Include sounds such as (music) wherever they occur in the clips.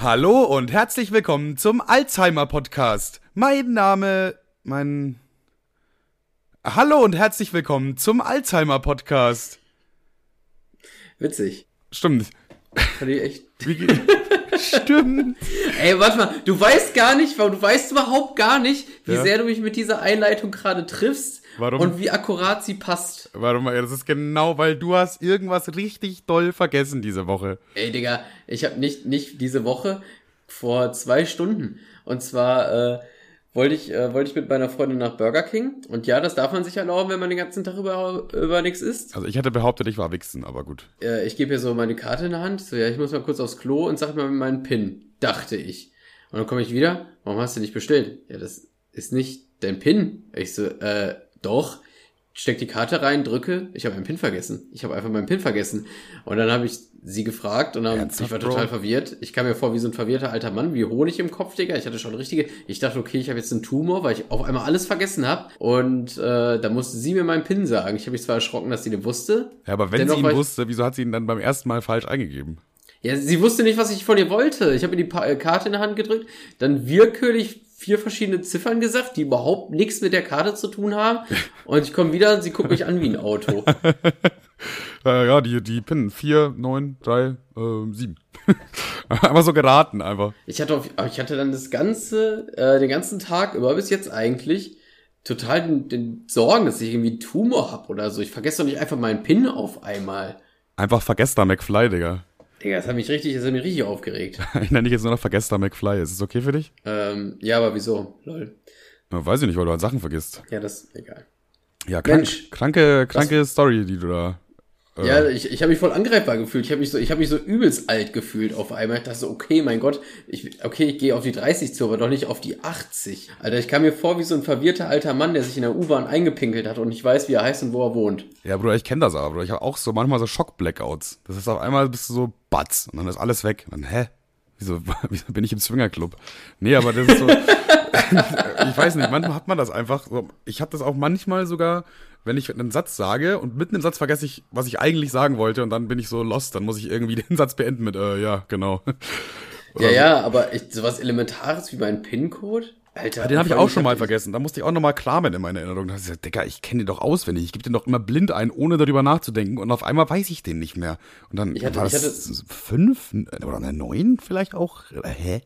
Hallo und herzlich willkommen zum Alzheimer Podcast. Mein Name, mein. Hallo und herzlich willkommen zum Alzheimer Podcast. Witzig. Stimmt. Fand ich echt. Wie? (laughs) Stimmt. Ey, warte mal, du weißt gar nicht, du weißt überhaupt gar nicht, wie Ja. sehr du mich mit dieser Einleitung gerade triffst Warum? und wie akkurat sie passt. Warte mal, das ist genau, weil du hast irgendwas richtig doll vergessen diese Woche. Ey, Digga, ich habe nicht, nicht diese Woche, vor zwei Stunden. Und zwar äh, wollte ich, äh, wollte ich mit meiner Freundin nach Burger King. Und ja, das darf man sich erlauben, wenn man den ganzen Tag über, über nichts isst. Also ich hätte behauptet, ich war wichsen, aber gut. Äh, ich gebe ihr so meine Karte in der Hand. So, ja, ich muss mal kurz aufs Klo und sag mal meinen PIN. Dachte ich. Und dann komme ich wieder. Warum hast du nicht bestellt? Ja, das ist nicht dein PIN. Ich so, äh, doch. Steck die Karte rein, drücke. Ich habe meinen PIN vergessen. Ich habe einfach meinen PIN vergessen. Und dann habe ich sie gefragt und dann, Ernsthaft, ich war Bro? total verwirrt. Ich kam mir vor wie so ein verwirrter alter Mann, wie Honig im Kopf, Digga. Ich hatte schon richtige. Ich dachte, okay, ich habe jetzt einen Tumor, weil ich auf einmal alles vergessen habe. Und äh, da musste sie mir meinen PIN sagen. Ich habe mich zwar erschrocken, dass sie den wusste. Ja, aber wenn Dennoch sie ihn wusste, wieso hat sie ihn dann beim ersten Mal falsch eingegeben? Ja, sie wusste nicht, was ich von ihr wollte. Ich habe ihr die Pa- äh, Karte in der Hand gedrückt, dann willkürlich vier verschiedene Ziffern gesagt, die überhaupt nichts mit der Karte zu tun haben. Und ich komme wieder und sie guckt mich an wie ein Auto. (laughs) Ja, die, die PIN 4, 9, 3, äh, 7. einfach so geraten, einfach. Ich hatte, auf, ich hatte dann das ganze, äh, den ganzen Tag über bis jetzt eigentlich total den, den Sorgen, dass ich irgendwie einen Tumor hab oder so. Ich vergesse doch nicht einfach meinen PIN auf einmal. Einfach vergesster McFly, Digga. Digga, das hat mich richtig, das hat mich richtig aufgeregt. (laughs) Ich nenne dich jetzt nur noch vergesster McFly. Ist es okay für dich? ähm, ja, aber wieso? Lol. Ja, weiß ich nicht, weil du halt Sachen vergisst. Ja, das ist egal. Ja, krank, Mensch. kranke, kranke Story, die du da. Ja, ich, ich habe mich voll angreifbar gefühlt. Ich habe mich so, ich habe mich so übelst alt gefühlt auf einmal. Ich dachte so, okay, mein Gott, ich, okay, ich gehe auf die 30 zu, aber doch nicht auf die 80. Alter, ich kam mir vor wie so ein verwirrter alter Mann, der sich in der U-Bahn eingepinkelt hat und nicht weiß, wie er heißt und wo er wohnt. Ja, Bruder, ich kenne das aber, Bruder. Ich habe auch so manchmal so Schock-Blackouts. Das ist auf einmal bist du so batz und dann ist alles weg. Und dann, hä? Wieso, (laughs) wieso bin ich im Swingerclub? Nee, aber das ist so. (laughs) ich weiß nicht, manchmal hat man das einfach. So, ich habe das auch manchmal sogar, wenn ich einen Satz sage und mitten im Satz vergesse ich, was ich eigentlich sagen wollte und dann bin ich so lost, dann muss ich irgendwie (laughs) den Satz beenden mit, äh, ja, genau. (laughs) Ja, ja, aber ich, sowas Elementares wie mein PIN-Code? Alter. Den habe ich auch schon mal vergessen. Da musste ich auch nochmal kramen in meiner Erinnerung. Da hab ich gesagt, Digga, ich kenne den doch auswendig. Ich gebe den doch immer blind ein, ohne darüber nachzudenken. Und auf einmal weiß ich den nicht mehr. Und dann Ich hatte- war ich das fünf oder eine neun vielleicht auch. Hä?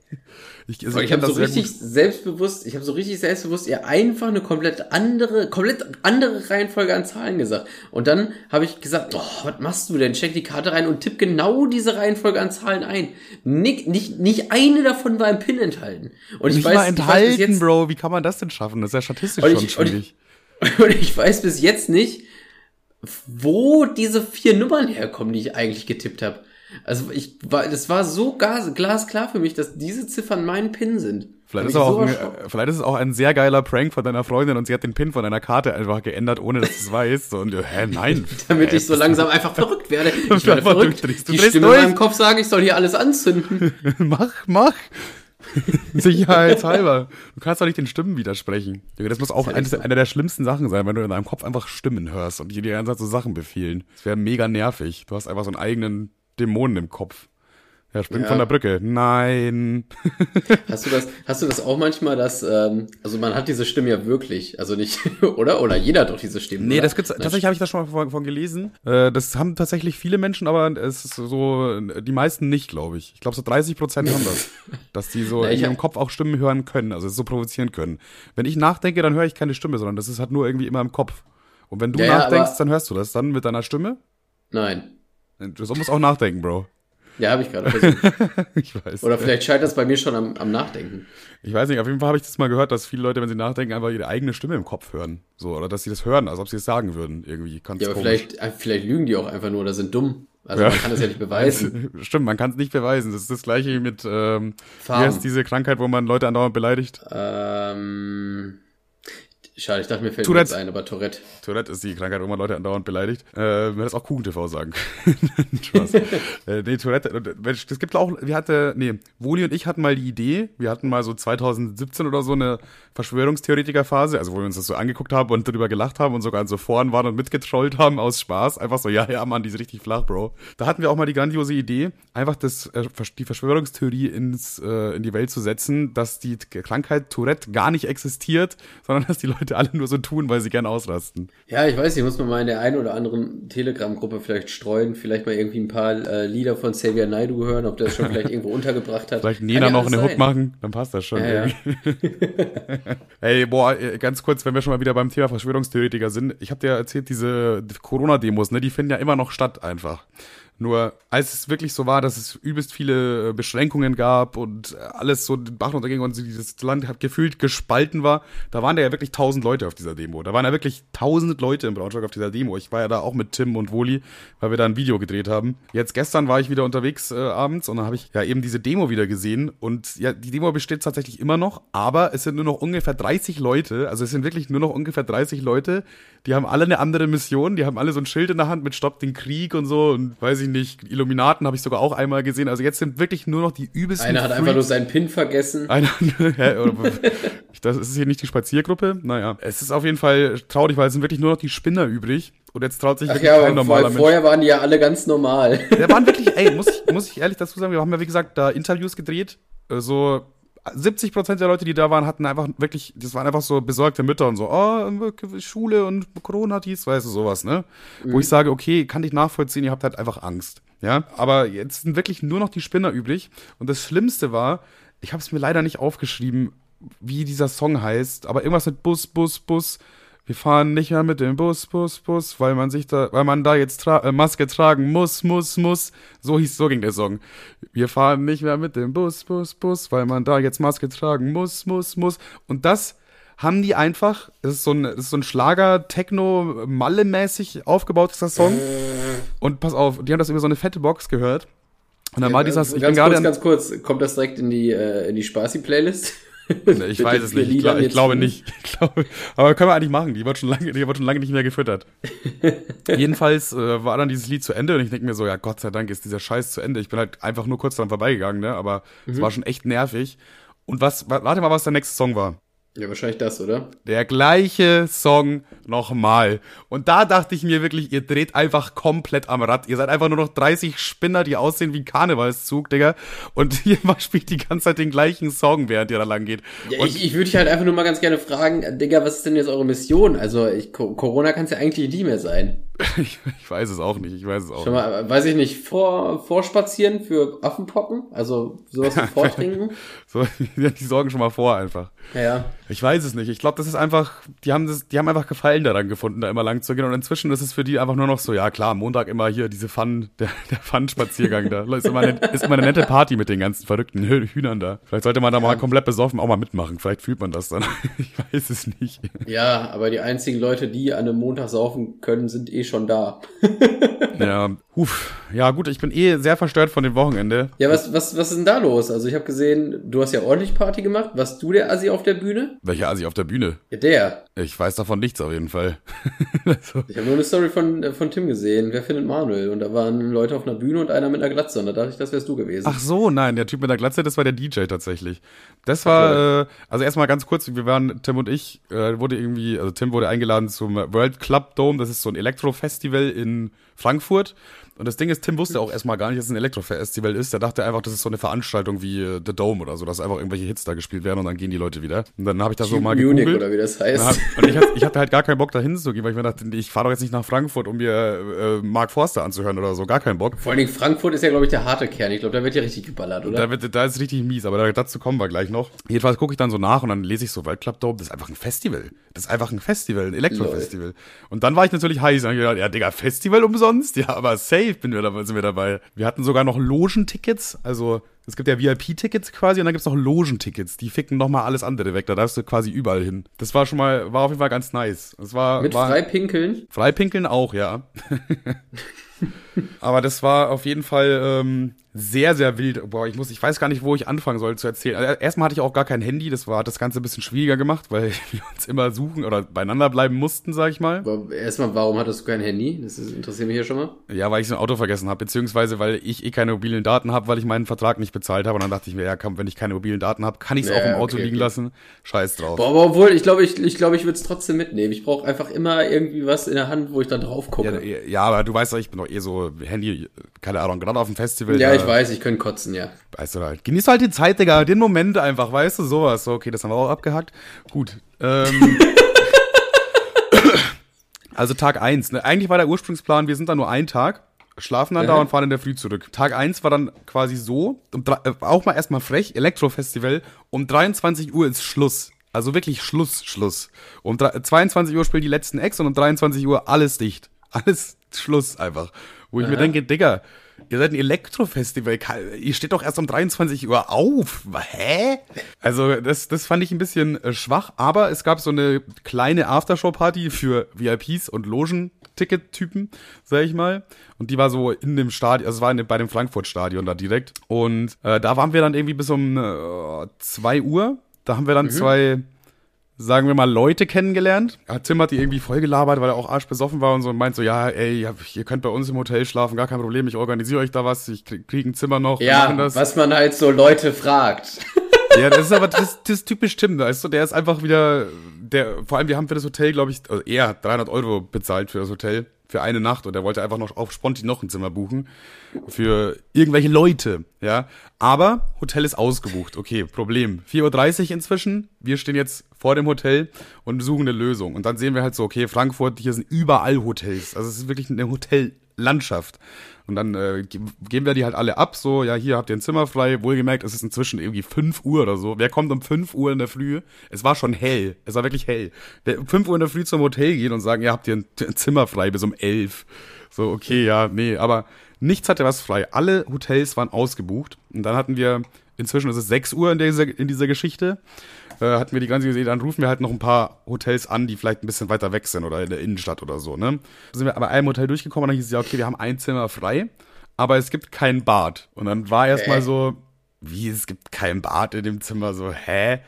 Ich, also ich kenn habe so richtig selbstbewusst, ich habe so richtig selbstbewusst ihr einfach eine komplett andere, komplett andere Reihenfolge an Zahlen gesagt. Und dann habe ich gesagt, oh, was machst du denn? Steck die Karte rein und tipp genau diese Reihenfolge an Zahlen ein. Nicht, nicht, nicht eine davon war im PIN enthalten. Und ich weiß, mal ich weiß enthalten, jetzt, Bro. Wie kann man das denn schaffen? Das ist ja statistisch schon ich- und ich- schwierig. (laughs) und ich weiß bis jetzt nicht, wo diese vier Nummern herkommen, die ich eigentlich getippt habe. Also ich war, das war so glasklar für mich, dass diese Ziffern mein PIN sind. Vielleicht ist, so ein, vielleicht ist es auch ein sehr geiler Prank von deiner Freundin und sie hat den Pin von deiner Karte einfach geändert, ohne dass du es weißt. So, Und, äh, hä, nein. (laughs) damit Hä, ich so langsam einfach verrückt werde. (laughs) Ich Du werde verrückt. durchdrehst. Du Die drehst Stimme durch. in meinem Kopf sagen, ich soll hier alles anzünden. mach, mach. (laughs) Sicherheitshalber. Du kannst doch nicht den Stimmen widersprechen. Das muss auch so. einer der schlimmsten Sachen sein, wenn du in deinem Kopf einfach Stimmen hörst und die dir einfach so Sachen befehlen. Das wäre mega nervig. Du hast einfach so einen eigenen Dämonen im Kopf. Er springt Ja. von der Brücke. Nein. (laughs) Hast du das, hast du das auch manchmal, dass, ähm, also man hat diese Stimme ja wirklich, also nicht, (laughs) oder? Oder jeder hat doch diese Stimme. Nee, oder? das gibt's, tatsächlich habe ich das schon mal von, von gelesen. Äh, das haben tatsächlich viele Menschen, aber es ist so, die meisten nicht, glaube ich. Ich glaube, so 30 Prozent haben das. (laughs) Dass die so Na, in ihrem hab- Kopf auch Stimmen hören können, also es so provozieren können. Wenn ich nachdenke, dann höre ich keine Stimme, sondern das ist halt nur irgendwie immer im Kopf. Und wenn du Ja, ja, nachdenkst, aber- dann hörst du das dann mit deiner Stimme. Nein. Du musst auch nachdenken, Bro. Ja, habe ich gerade versucht. (laughs) Ich weiß. Oder vielleicht scheitert es bei mir schon am, am Nachdenken. Ich weiß nicht, auf jeden Fall habe ich das mal gehört, dass viele Leute, wenn sie nachdenken, einfach ihre eigene Stimme im Kopf hören. So, oder dass sie das hören, als ob sie es sagen würden, irgendwie. Ganz Ja, aber komisch. vielleicht, äh, vielleicht lügen die auch einfach nur oder sind dumm. Also Ja. man kann das ja nicht beweisen. (laughs) Stimmt, man kann es nicht beweisen. Das ist das gleiche mit, ähm, wie heißt diese Krankheit, wo man Leute andauernd beleidigt? Ähm, Schade, ich dachte, mir fällt Tourette. jetzt ein, aber Tourette. Tourette ist die Krankheit, wo man Leute andauernd beleidigt. Äh, man das auch Kuchen-TV sagen. (laughs) Spaß. äh, nee, Tourette, äh, das gibt auch, wir hatten, nee, Woli und ich hatten mal die Idee, wir hatten mal so 2017 oder so eine Verschwörungstheoretiker-Phase, also wo wir uns das so angeguckt haben und darüber gelacht haben und sogar in so Foren waren und mitgetrollt haben aus Spaß. Einfach so, ja, ja, Mann, die ist richtig flach, Bro. Da hatten wir auch mal die grandiose Idee, einfach das, äh, die Verschwörungstheorie ins, äh, in die Welt zu setzen, dass die Krankheit Tourette gar nicht existiert, sondern dass die Leute alle nur so tun, weil sie gern ausrasten. Ja, ich weiß nicht, muss man mal in der einen oder anderen Telegram-Gruppe vielleicht streuen, vielleicht mal irgendwie ein paar äh, Lieder von Xavier Naidu hören, ob der das schon vielleicht irgendwo (laughs) untergebracht hat. Vielleicht Nena ja noch eine. Hook machen, dann passt das schon. Ja, ja. (laughs) Ey, boah, äh, ganz kurz, wenn wir schon mal wieder beim Thema Verschwörungstheoretiker sind. Ich habe dir ja erzählt, diese Corona-Demos, ne, die finden ja immer noch statt einfach. Nur als es wirklich so war, dass es übelst viele äh, Beschränkungen gab und äh, alles so den Bach runterging und dieses Land hat gefühlt gespalten war, da waren da ja wirklich tausend Leute auf dieser Demo. Da waren ja wirklich tausend Leute in Braunschweig auf dieser Demo. Ich war ja da auch mit Tim und Woli, weil wir da ein Video gedreht haben. Jetzt gestern war ich wieder unterwegs äh, abends und dann habe ich ja eben diese Demo wieder gesehen und ja, die Demo besteht tatsächlich immer noch, aber es sind nur noch ungefähr 30 Leute, also es sind wirklich nur noch ungefähr 30 Leute, die haben alle eine andere Mission, die haben alle so ein Schild in der Hand mit Stopp den Krieg und so und weiß ich nicht, Illuminaten habe ich sogar auch einmal gesehen. Also jetzt sind wirklich nur noch die übelsten Einer hat einfach Freaks. nur seinen Pin vergessen. Einer, (laughs) hä, oder, das ist hier nicht die Spaziergruppe. Naja, es ist auf jeden Fall traurig, weil es sind wirklich nur noch die Spinner übrig. Und jetzt traut sich Ach wirklich ja, kein normaler Mensch. vorher waren die ja alle ganz normal. Der waren wirklich, ey, muss (laughs) ich, muss ich ehrlich dazu sagen, wir haben ja wie gesagt da Interviews gedreht. So 70 Prozent der Leute, die da waren, hatten einfach wirklich, das waren einfach so besorgte Mütter und so, oh, Schule und Corona dies, weißt du, sowas, ne? Wo ich sage, okay, kann ich nachvollziehen, ihr habt halt einfach Angst. Ja, aber jetzt sind wirklich nur noch die Spinner übrig. Und das Schlimmste war, ich habe es mir leider nicht aufgeschrieben, wie dieser Song heißt, aber irgendwas mit Bus, Bus, Bus. Wir fahren nicht mehr mit dem Bus, Bus, Bus, weil man sich da, weil man da jetzt tra äh, Maske tragen muss, muss, muss. So hieß, so ging der Song. Wir fahren nicht mehr mit dem Bus, Bus, Bus, weil man da jetzt Maske tragen muss, muss, muss. Und das haben die einfach, das ist so ein, ist so ein Schlager, Techno, Malle-mäßig aufgebaut, ist das Song. Und pass auf, die haben das über so eine fette Box gehört. Und dann war dieser, ich bin ganz gerade kurz, an- ganz kurz, kommt das direkt in die, äh, in die Spaßi-Playlist? (laughs) Nee, Ich weiß es nicht. Ich, glaub, ich glaube nicht. Ich glaube, aber können wir eigentlich machen. Die wird schon lange, die wird schon lange nicht mehr gefüttert. (laughs) Jedenfalls äh, war dann dieses Lied zu Ende und ich denke mir so, ja Gott sei Dank ist dieser Scheiß zu Ende. Ich bin halt einfach nur kurz dran vorbeigegangen, ne? Aber es war schon echt nervig. Und was, wa- warte mal, was der nächste Song war. Ja, wahrscheinlich das, oder? Der gleiche Song nochmal. Und da dachte ich mir wirklich, ihr dreht einfach komplett am Rad. Ihr seid einfach nur noch 30 Spinner, die aussehen wie ein Karnevalszug, Digga. Und (laughs) ihr spielt die ganze Zeit den gleichen Song, während ihr da lang geht. Ja, Und ich ich würde dich halt einfach nur mal ganz gerne fragen, Digga, was ist denn jetzt eure Mission? Also, ich, Co- Corona kann es ja eigentlich nie mehr sein. (laughs) ich, ich weiß es auch nicht. Ich weiß es auch Schon mal, weiß ich nicht, vor, vorspazieren für Affenpocken? Also, sowas wie (laughs) vortrinken? (laughs) So, die sorgen schon mal vor einfach. Ja, ja. Ich weiß es nicht. Ich glaube, das ist einfach, die haben das, die haben einfach Gefallen daran gefunden, da immer lang zu gehen. Und inzwischen ist es für die einfach nur noch so, ja klar, Montag immer hier diese Fun, der, der Fun-Spaziergang da. Ist immer, eine, ist immer eine nette Party mit den ganzen verrückten Hü- Hühnern da. Vielleicht sollte man da mal komplett besoffen auch mal mitmachen. Vielleicht fühlt man das dann. Ich weiß es nicht. Ja, aber die einzigen Leute, die an einem Montag saufen können, sind eh schon da. (laughs) Ja, huf. Ja gut, ich bin eh sehr verstört von dem Wochenende. Ja, was, was, was ist denn da los? Also, ich habe gesehen, du hast ja ordentlich Party gemacht. Warst du der Assi auf der Bühne? Welcher Asi auf der Bühne? Ja, der. Ich weiß davon nichts auf jeden Fall. (laughs) also, Ich habe nur eine Story von, äh, von Tim gesehen. Wer findet Manuel? Und da waren Leute auf einer Bühne und einer mit einer Glatze. Und da dachte ich, das wärst du gewesen. Ach so, nein, der Typ mit der Glatze, das war der DJ tatsächlich. Das war, äh, also erstmal ganz kurz, wir waren, Tim und ich, äh, wurde irgendwie, also Tim wurde eingeladen zum World Club Dome, das ist so ein Elektro-Festival in Frankfurt. Und das Ding ist, Tim wusste auch erstmal gar nicht, dass es ein Elektro-Festival ist. Der dachte einfach, das ist so eine Veranstaltung wie äh, The Dome oder so, dass einfach irgendwelche Hits da gespielt werden und dann gehen die Leute wieder. Und dann habe ich da so mal Munich gegoogelt. oder wie das Und heißt. hab- Und ich, ich hatte halt gar keinen Bock, da hinzugehen, weil ich mir dachte, ich fahre doch jetzt nicht nach Frankfurt, um mir äh, Mark Forster anzuhören oder so. Gar keinen Bock. Vor allen Dingen Frankfurt ist ja, glaube ich, der harte Kern. Ich glaube, da wird ja richtig geballert, oder? Da, wird, da ist richtig mies, aber da- dazu kommen wir gleich noch. Jedenfalls gucke ich dann so nach und dann lese ich so Weltclub Dome, das ist einfach ein Festival. Das ist einfach ein Festival, ein Elektrofestival. Und dann war ich natürlich heiß und hab gedacht, ja, Digga, Festival umsonst? Ja, aber safe bin wir dabei, sind wir dabei. Wir hatten sogar noch Logentickets, also es gibt ja VIP-Tickets quasi und dann gibt's noch Logentickets, die ficken nochmal alles andere weg, da darfst du quasi überall hin. Das war schon mal, war auf jeden Fall ganz nice. Das war, Mit war, Freipinkeln? Freipinkeln auch, ja. (laughs) Aber das war auf jeden Fall, ähm, sehr, sehr wild. Boah, ich muss, ich weiß gar nicht, wo ich anfangen soll zu erzählen. Also erstmal hatte ich auch gar kein Handy, das war hat das Ganze ein bisschen schwieriger gemacht, weil (laughs) wir uns immer suchen oder beieinander bleiben mussten, sag ich mal. Erstmal, warum hattest du kein Handy? Das ist, interessiert mich hier schon mal. Ja, weil ich so ein Auto vergessen habe, beziehungsweise weil ich eh keine mobilen Daten habe, weil ich meinen Vertrag nicht bezahlt habe. Und dann dachte ich mir, ja, komm, wenn ich keine mobilen Daten habe, kann ich es Ja, auch im Auto okay, liegen okay. lassen. Scheiß drauf. Boah, aber obwohl, ich glaube, ich, ich, glaube, ich würde es trotzdem mitnehmen. Ich brauche einfach immer irgendwie was in der Hand, wo ich dann drauf Ja, gucke. ja, aber du weißt doch, ich bin doch eh so Handy, keine Ahnung, gerade auf dem Festival. Ja, ich weiß, ich könnte kotzen, ja. Weißt du halt. Genieß halt die Zeit, Digga, den Moment einfach, weißt du, sowas. So, okay, das haben wir auch abgehackt. Gut. Ähm, (laughs) also Tag eins. Ne? Eigentlich war der Ursprungsplan, wir sind da nur einen Tag, schlafen dann da Aha. und fahren in der Früh zurück. Tag eins war dann quasi so, um, äh, auch mal erstmal frech, Elektrofestival, um 23 Uhr ist Schluss. Also wirklich Schluss, Schluss. Um drei- 22 Uhr spielen die letzten Acts und um 23 Uhr alles dicht. Alles Schluss einfach. Wo ich mir Aha. denke, Digga, ihr seid ein Elektrofestival, ihr steht doch erst um 23 Uhr auf. Hä? Also das, das fand ich ein bisschen äh, schwach, aber es gab so eine kleine Aftershow-Party für VIPs und Logen-Ticket-Typen, sag ich mal. Und die war so in dem Stadion, also es war in dem, bei dem Frankfurt-Stadion da direkt. Und äh, da waren wir dann irgendwie bis um äh, 2 Uhr. Da haben wir dann zwei sagen wir mal, Leute kennengelernt. Ja, Tim hat die irgendwie voll gelabert, weil er auch arschbesoffen war und so und meint so, ja, ey, ihr könnt bei uns im Hotel schlafen, gar kein Problem, ich organisiere euch da was, ich krieg, krieg ein Zimmer noch, Ja, was man halt so Leute fragt. (laughs) Ja, das ist aber das, das ist typisch Tim, weißt du, der ist einfach wieder, der, vor allem wir haben für das Hotel, glaube ich, also er hat 300 Euro bezahlt für das Hotel, für eine Nacht und er wollte einfach noch auf Sponti noch ein Zimmer buchen für irgendwelche Leute, ja. Aber Hotel ist ausgebucht, okay, Problem. 4.30 Uhr inzwischen, wir stehen jetzt vor dem Hotel und suchen eine Lösung und dann sehen wir halt so, okay, Frankfurt, hier sind überall Hotels, also es ist wirklich eine Hotellandschaft. Und dann äh, ge- geben wir die halt alle ab, so, ja, hier habt ihr ein Zimmer frei. Wohlgemerkt, es ist inzwischen irgendwie 5 Uhr oder so. Wer kommt um 5 Uhr in der Früh? Es war schon hell. Es war wirklich hell. Wer um 5 Uhr in der Früh zum Hotel geht und sagen, ja, habt ihr ein, ein Zimmer frei bis um 11. So, okay, ja, nee, aber nichts hatte was frei. Alle Hotels waren ausgebucht. Und dann hatten wir, inzwischen ist es 6 Uhr in dieser, in dieser Geschichte, äh, hatten wir die ganze Idee, dann rufen wir halt noch ein paar Hotels an, die vielleicht ein bisschen weiter weg sind oder in der Innenstadt oder so, ne? Da sind wir aber einem Hotel durchgekommen und dann hieß es ja, okay, wir haben ein Zimmer frei, aber es gibt kein Bad. Und dann war erstmal Hä? so, wie, es gibt kein Bad in dem Zimmer, so, hä?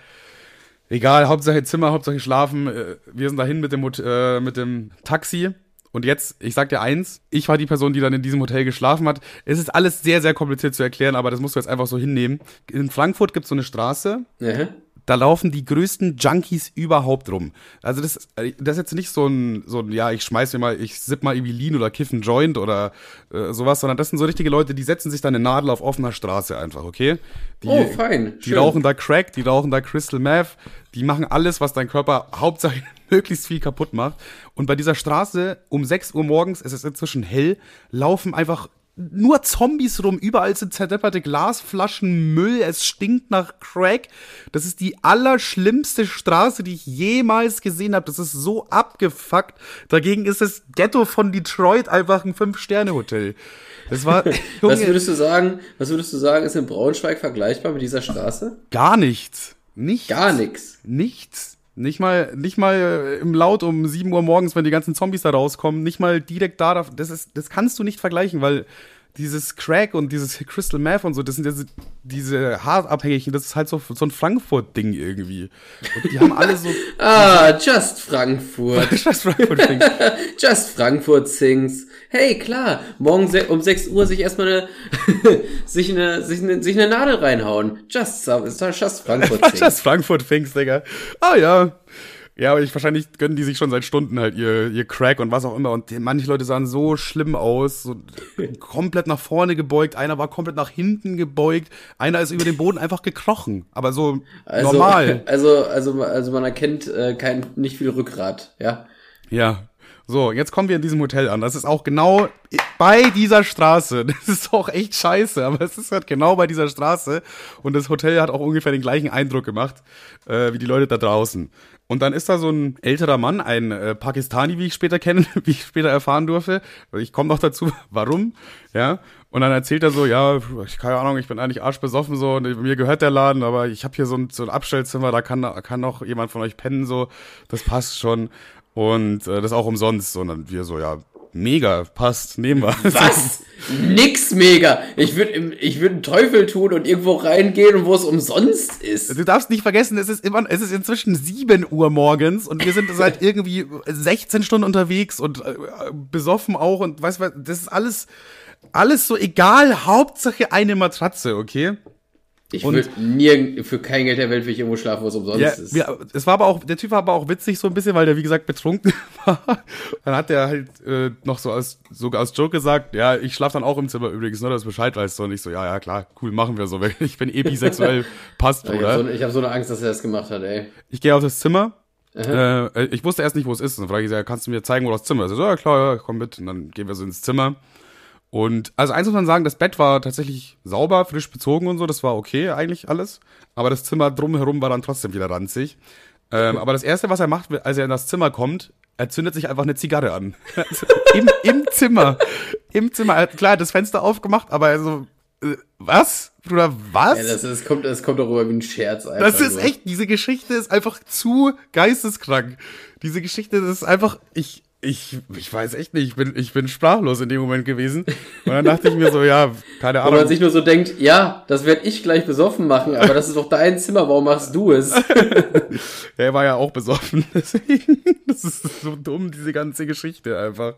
Egal, Hauptsache Zimmer, Hauptsache schlafen. Äh, Wir sind dahin mit dem, äh, mit dem Taxi. Und jetzt, ich sag dir eins, ich war die Person, die dann in diesem Hotel geschlafen hat. Es ist alles sehr, sehr kompliziert zu erklären, aber das musst du jetzt einfach so hinnehmen. In Frankfurt gibt es so eine Straße, Aha. da laufen die größten Junkies überhaupt rum. Also das, ist- äh, das ist jetzt nicht so ein, so ein, ja, ich schmeiß mir mal, ich sipp mal irgendwie Lean oder kiff einen Joint oder äh, sowas, sondern das sind so richtige Leute, die setzen sich da eine Nadel auf offener Straße einfach, okay? Die, Oh, fein. Die rauchen da Crack, die rauchen da Crystal Meth, die machen alles, was dein Körper hauptsächlich möglichst viel kaputt macht. Und bei dieser Straße um 6 Uhr morgens, es ist inzwischen hell, laufen einfach nur Zombies rum, überall sind zerdepperte Glasflaschen, Müll, es stinkt nach Crack. Das ist die allerschlimmste Straße, die ich jemals gesehen habe. Das ist so abgefuckt. Dagegen ist das Ghetto von Detroit einfach ein Fünf-Sterne-Hotel. Das war, (laughs) Was würdest du sagen, was würdest du sagen, ist in Braunschweig vergleichbar mit dieser Straße? gar nichts. Nichts. Gar nix. Nichts. Nicht mal, nicht mal äh, im Laut um 7 Uhr morgens, wenn die ganzen Zombies da rauskommen, nicht mal direkt da, das ist, das kannst du nicht vergleichen, weil dieses Crack und dieses Crystal Meth und so, das sind diese, diese Hartabhängigen, das ist halt so, so ein Frankfurt-Ding irgendwie. Und die haben alle so, (laughs) Ah, Just Frankfurt. das (laughs) Frankfurt-Ding. Just Frankfurt sings. (laughs) Hey, klar, morgen um 6 Uhr sich erstmal eine, sich eine, sich eine, sich eine Nadel reinhauen. Just, just Frankfurt sings. Das Frankfurt-Things, Digga. Ah ja. Ja, aber ich, wahrscheinlich gönnen die sich schon seit Stunden halt ihr, ihr Crack und was auch immer. Und manche Leute sahen so schlimm aus, so (laughs) komplett nach vorne gebeugt. Einer war komplett nach hinten gebeugt. Einer ist über den Boden einfach gekrochen. Aber so Also, normal. (laughs) Also, also, also man erkennt äh, kein, nicht viel Rückgrat, ja. Ja. So, jetzt kommen wir in diesem Hotel an. Das ist auch genau bei dieser Straße. (laughs) Das ist auch echt scheiße, aber es ist halt genau bei dieser Straße. Und das Hotel hat auch ungefähr den gleichen Eindruck gemacht, äh, wie die Leute da draußen. Und dann ist da so ein älterer Mann, ein äh, Pakistani, wie ich später kenne, (laughs) wie ich später erfahren durfte. Ich komme noch dazu, (laughs) warum, ja. Und dann erzählt er so, ja, ich keine Ahnung, ich bin eigentlich arschbesoffen so, und mir gehört der Laden, aber ich habe hier so ein, so ein Abstellzimmer, da kann, kann noch jemand von euch pennen so, das passt schon. Und äh, das auch umsonst. Und dann wir so, ja, mega, passt, nehmen wir. Was? (laughs) Nix mega. Ich würde ich würd einen Teufel tun und irgendwo reingehen wo es umsonst ist. Du darfst nicht vergessen, es ist immer, es ist inzwischen 7 Uhr morgens und wir sind (laughs) seit irgendwie 16 Stunden unterwegs und äh, besoffen auch und weißt du, das ist alles, alles so egal, Hauptsache eine Matratze, okay? Ich würde nie für kein Geld der Welt will ich irgendwo schlafen, wo es umsonst Ja, ist. wir, es war aber auch, der Typ war aber auch witzig so ein bisschen, weil der wie gesagt betrunken (laughs) war. Dann hat der halt äh, noch so als sogar als Joke gesagt, ja, ich schlaf dann auch im Zimmer übrigens, nur dass du Bescheid weißt. Und ich so, ja, ja, klar, cool, machen wir so. Ich bin eh bisexuell, (laughs) passt, ich habe oder? so, ich hab so eine Angst, dass er das gemacht hat, ey. Ich gehe auf das Zimmer. Äh, ich wusste erst nicht, wo es ist. Dann frage ich, ja, kannst du mir zeigen, wo das Zimmer ist? Er so, ja klar, ja, komm mit. Und dann gehen wir so ins Zimmer. Und also eins muss man sagen, das Bett war tatsächlich sauber, frisch bezogen und so, das war okay eigentlich alles. Aber das Zimmer drumherum war dann trotzdem wieder ranzig. Ähm, aber das Erste, was er macht, als er in das Zimmer kommt, er zündet sich einfach eine Zigarre an. (laughs) Im, Im Zimmer. Im Zimmer. Er hat klar das Fenster aufgemacht, aber also, was? Bruder, was? Ja, das, ist, kommt, das kommt doch rüber wie ein Scherz. Einfach Das ist nur. echt, diese Geschichte ist einfach zu geisteskrank. Diese Geschichte, das ist einfach, ich, ich, ich weiß echt nicht, ich bin, ich bin sprachlos in dem Moment gewesen. Und dann dachte ich mir so, ja, keine Wo man Ahnung. sich nur so denkt, ja, das werde ich gleich besoffen machen, aber das ist doch dein Zimmer, warum machst du es? (laughs) Er war ja auch besoffen, (laughs) deswegen, das ist so dumm, diese ganze Geschichte einfach.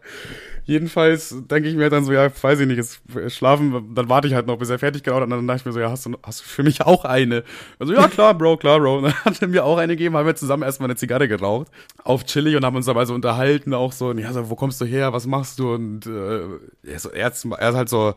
Jedenfalls denke ich mir dann so, ja, weiß ich nicht, jetzt schlafen, dann warte ich halt noch, bis er fertig geraucht hat. Und dann dachte ich mir so, ja, hast du, hast du für mich auch eine? Also, ja, klar, Bro, klar, Bro. Und dann hat er mir auch eine gegeben, haben wir zusammen erstmal eine Zigarre geraucht. Auf chillig und haben uns dabei so unterhalten, auch so, und ja, so, wo kommst du her, was machst du? Und äh, er, ist, er, ist, halt so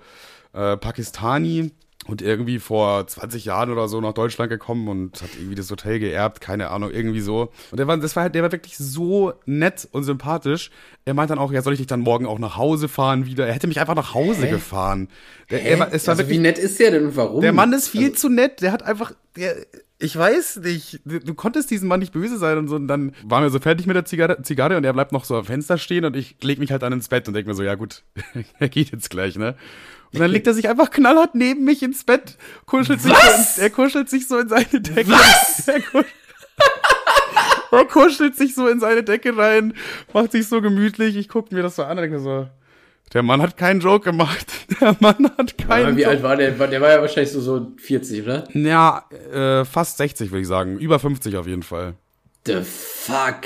äh, Pakistani und irgendwie vor 20 Jahren oder so nach Deutschland gekommen und hat irgendwie das Hotel geerbt, keine Ahnung, irgendwie so. Und der war, das war halt, der war wirklich so nett und sympathisch. Er meint dann auch, ja, soll ich dich dann morgen auch nach Hause fahren wieder? Er hätte mich einfach nach Hause Hä? gefahren. Der, er, es war also, wirklich, wie nett ist der denn und warum? der Mann ist viel Also, zu nett. Der hat einfach, der, ich weiß nicht, du, du konntest diesem Mann nicht böse sein und so. Und dann waren wir so fertig mit der Zigarre, Zigarre und er bleibt noch so am Fenster stehen und ich leg mich halt dann ins Bett und denk mir so, ja gut, (laughs) er geht jetzt gleich, ne? Und dann legt er sich einfach knallhart neben mich ins Bett, kuschelt sich, Was? so in, er kuschelt sich so in seine Decke. Was? (laughs) Er, kuschelt, (laughs) er kuschelt sich so in seine Decke rein, macht sich so gemütlich. Ich guck mir das so an und denke mir so, der Mann hat keinen Joke gemacht. (laughs) Der Mann hat keinen aber wie Joke alt war der? Der war ja wahrscheinlich so, so 40, oder? ja, äh, fast 60 würde ich sagen. Über 50 auf jeden Fall. The fuck?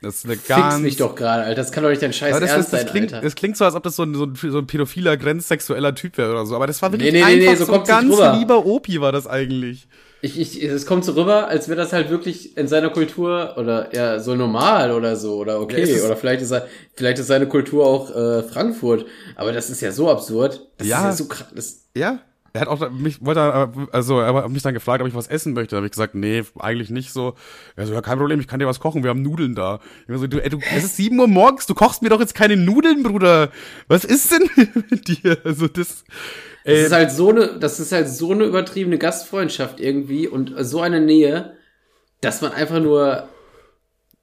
Das ist eine Fix ganz. mich doch gerade, Alter. Das kann doch nicht dein scheiß das, Ernst das, das, sein, klingt, Alter. das klingt so, als ob das so ein, so ein, so ein pädophiler, grenzsexueller Typ wäre oder so. Aber das war wirklich Nee, nee, nee, einfach nee, so so, kommt's nicht ganz rüber. lieber Opi war das eigentlich. Ich, ich, es kommt so rüber, als wäre das halt wirklich in seiner Kultur oder ja so normal oder so oder okay Ja, oder vielleicht ist er, vielleicht ist seine Kultur auch äh, Frankfurt, aber das ist ja so absurd. Das Ja. ist ja so krass. Das, Ja. Er hat auch mich, wollte, also er hat mich dann gefragt, ob ich was essen möchte. Da habe ich gesagt, nee, eigentlich nicht so. Er so, ja, kein Problem, ich kann dir was kochen, wir haben Nudeln da. Ich so, du, ey, du, es ist 7 Uhr morgens, du kochst mir doch jetzt keine Nudeln, Bruder. Was ist denn (laughs) mit dir? Also das, das ey, ist halt so eine, das ist halt so eine übertriebene Gastfreundschaft irgendwie und so eine Nähe, dass man einfach nur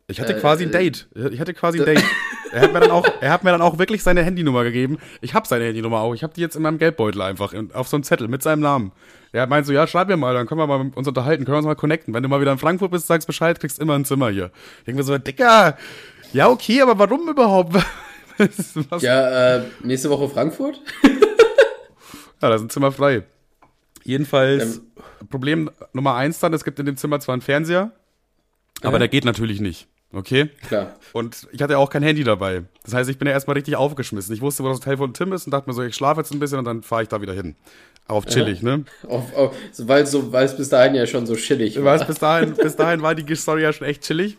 Ich hatte Äh, quasi ein Date. Ich hatte quasi ein Date. er hat mir dann auch, (laughs) er hat mir dann auch wirklich seine Handynummer gegeben. Ich habe seine Handynummer auch. Ich habe die jetzt in meinem Geldbeutel einfach in, auf so einem Zettel mit seinem Namen. Er meint so, ja, schreib mir mal, dann können wir mal uns unterhalten, können wir uns mal connecten. Wenn du mal wieder in Frankfurt bist, sagst Bescheid, kriegst immer ein Zimmer hier. Ich denke mir so, Dicker, ja okay, aber warum überhaupt? (laughs) Ja. äh, nächste Woche Frankfurt. (laughs) ja, da ist ein Zimmer frei. Jedenfalls, Ähm. Problem Nummer eins dann, es gibt in dem Zimmer zwar einen Fernseher, aber Ja. der geht natürlich nicht. Okay? Klar. Und ich hatte ja auch kein Handy dabei. Das heißt, ich bin ja erstmal richtig aufgeschmissen. Ich wusste, wo das Hotel von Tim ist und dachte mir so, ich schlafe jetzt ein bisschen und dann fahre ich da wieder hin. Auf chillig, ne? Auf, auf, weil so, es bis dahin ja schon so chillig war. weißt, bis dahin, bis dahin war die Story ja schon echt chillig.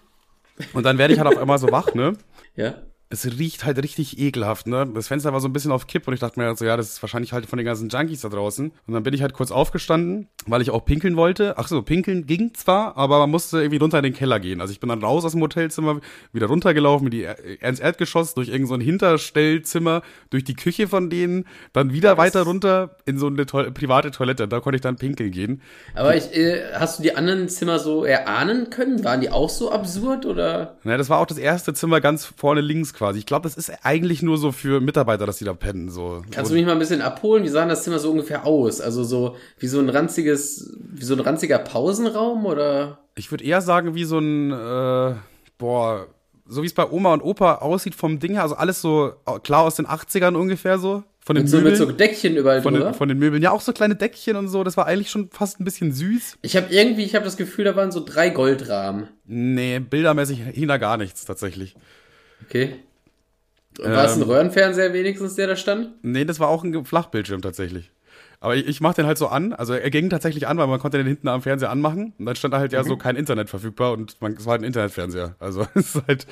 Und dann werde ich halt auf einmal so wach, ne? Ja. Es riecht halt richtig ekelhaft, ne? Das Fenster war so ein bisschen auf Kipp und ich dachte mir halt so, ja, das ist wahrscheinlich halt von den ganzen Junkies da draußen. Und dann bin ich halt kurz aufgestanden, weil ich auch pinkeln wollte. Ach so, pinkeln ging zwar, aber man musste irgendwie runter in den Keller gehen. Also ich bin dann raus aus dem Hotelzimmer, wieder runtergelaufen, die ins Erdgeschoss, durch irgend so ein Hinterstellzimmer, durch die Küche von denen, dann wieder weiter runter in so eine Toil private Toilette. Da konnte ich dann pinkeln gehen. Aber ich, äh, hast du die anderen Zimmer so erahnen können? Waren die auch so absurd oder? Ja, das war auch das erste Zimmer ganz vorne links quasi. Ich glaube, das ist eigentlich nur so für Mitarbeiter, dass die da pennen. So. Kannst du mich mal ein bisschen abholen? Wie sah das Zimmer so ungefähr aus? Also so wie so ein ranziges, wie so ein ranziger Pausenraum oder? Ich würde eher sagen, wie so ein, äh, boah, so wie es bei Oma und Opa aussieht vom Ding her, also alles so klar aus den 80ern ungefähr so. Von den Mit so, Möbeln. mit so Deckchen überall von, drüber. den, von den Möbeln. Ja, auch so kleine Deckchen und so. Das war eigentlich schon fast ein bisschen süß. ich habe irgendwie, ich habe das Gefühl, da waren so drei Goldrahmen. Nee, bildermäßig hing da gar nichts tatsächlich. Okay. War es ein Ähm. Röhrenfernseher wenigstens, der da stand? Nee, das war auch ein Flachbildschirm tatsächlich. Aber ich, ich mach den halt so an. Also er ging tatsächlich an, weil man konnte den hinten am Fernseher anmachen. Und dann stand da halt ja so kein Internet verfügbar und man, es war halt ein Internetfernseher. Also (laughs) es halt,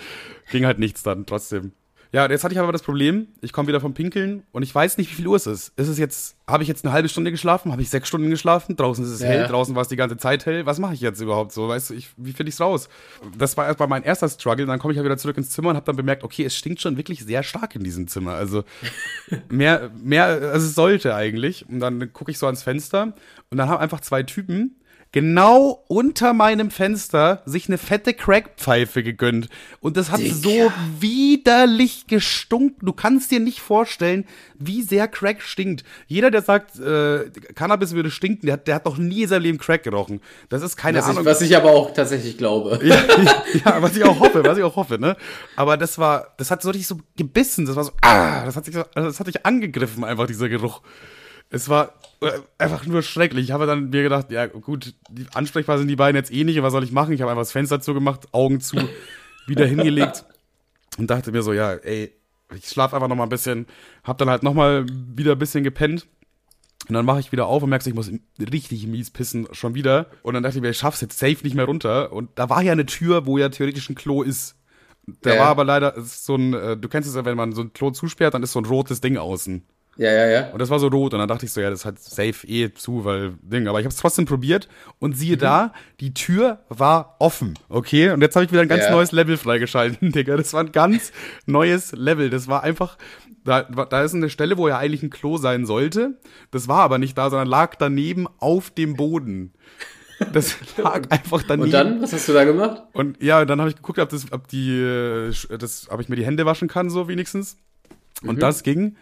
ging halt nichts dann trotzdem. Ja, jetzt hatte ich aber das Problem, ich komme wieder vom Pinkeln und ich weiß nicht, wie viel Uhr es ist. Ist es jetzt, habe ich jetzt eine halbe Stunde geschlafen? Habe ich sechs Stunden geschlafen? Draußen ist es Ja, hell, ja. draußen war es die ganze Zeit hell. Was mache ich jetzt überhaupt so? Weißt du, ich, wie finde ich es raus? Das war erstmal mein erster Struggle. Dann komme ich halt wieder zurück ins Zimmer und habe dann bemerkt, okay, es stinkt schon wirklich sehr stark in diesem Zimmer. Also (laughs) mehr, mehr, als es sollte eigentlich. Und dann gucke ich so ans Fenster und dann haben einfach zwei Typen genau unter meinem Fenster sich eine fette Crackpfeife gegönnt. Und das hat Dicker. so widerlich gestunken. Du kannst dir nicht vorstellen, wie sehr Crack stinkt. Jeder, der sagt, äh, Cannabis würde stinken, der hat, der hat noch nie in seinem Leben Crack gerochen. Das ist keine Was ich, Ahnung. was ich aber auch tatsächlich glaube. (laughs) Ja, ja, was ich auch hoffe, was ich auch hoffe, ne? Aber das war, das hat so richtig so gebissen, das war so, ah, das hat sich, so- das hat sich angegriffen, einfach dieser Geruch. Es war äh, einfach nur schrecklich. Ich habe dann mir gedacht, ja gut, die ansprechbar sind die beiden jetzt eh nicht, was soll ich machen? Ich habe einfach das Fenster zugemacht, Augen zu, (laughs) wieder hingelegt und dachte mir so, ja, ey, ich schlafe einfach noch mal ein bisschen, hab dann halt noch mal wieder ein bisschen gepennt. Und dann mache ich wieder auf und merke, ich muss richtig mies pissen, schon wieder. Und dann dachte ich mir, ich schaff's jetzt safe nicht mehr runter. Und da war ja eine Tür, wo ja theoretisch ein Klo ist. Da Ja. war aber leider es ist so ein, äh, du kennst es ja, wenn man so ein Klo zusperrt, dann ist so ein rotes Ding außen. Ja, ja, ja. Und das war so rot und dann dachte ich so, ja, das hat safe eh zu, weil Ding. Aber ich habe es trotzdem probiert und siehe da, die Tür war offen, okay? Und jetzt habe ich wieder ein ganz Ja. neues Level freigeschalten, (laughs) Digga. Das war ein ganz neues Level. Das war einfach, da, da ist eine Stelle, wo ja eigentlich ein Klo sein sollte. Das war aber nicht da, sondern lag daneben auf dem Boden. Das (laughs) lag einfach daneben. Und dann, was hast du da gemacht? Und ja, dann habe ich geguckt, ob das, ob die, äh, das, ob ich mir die Hände waschen kann, so wenigstens. Und das ging.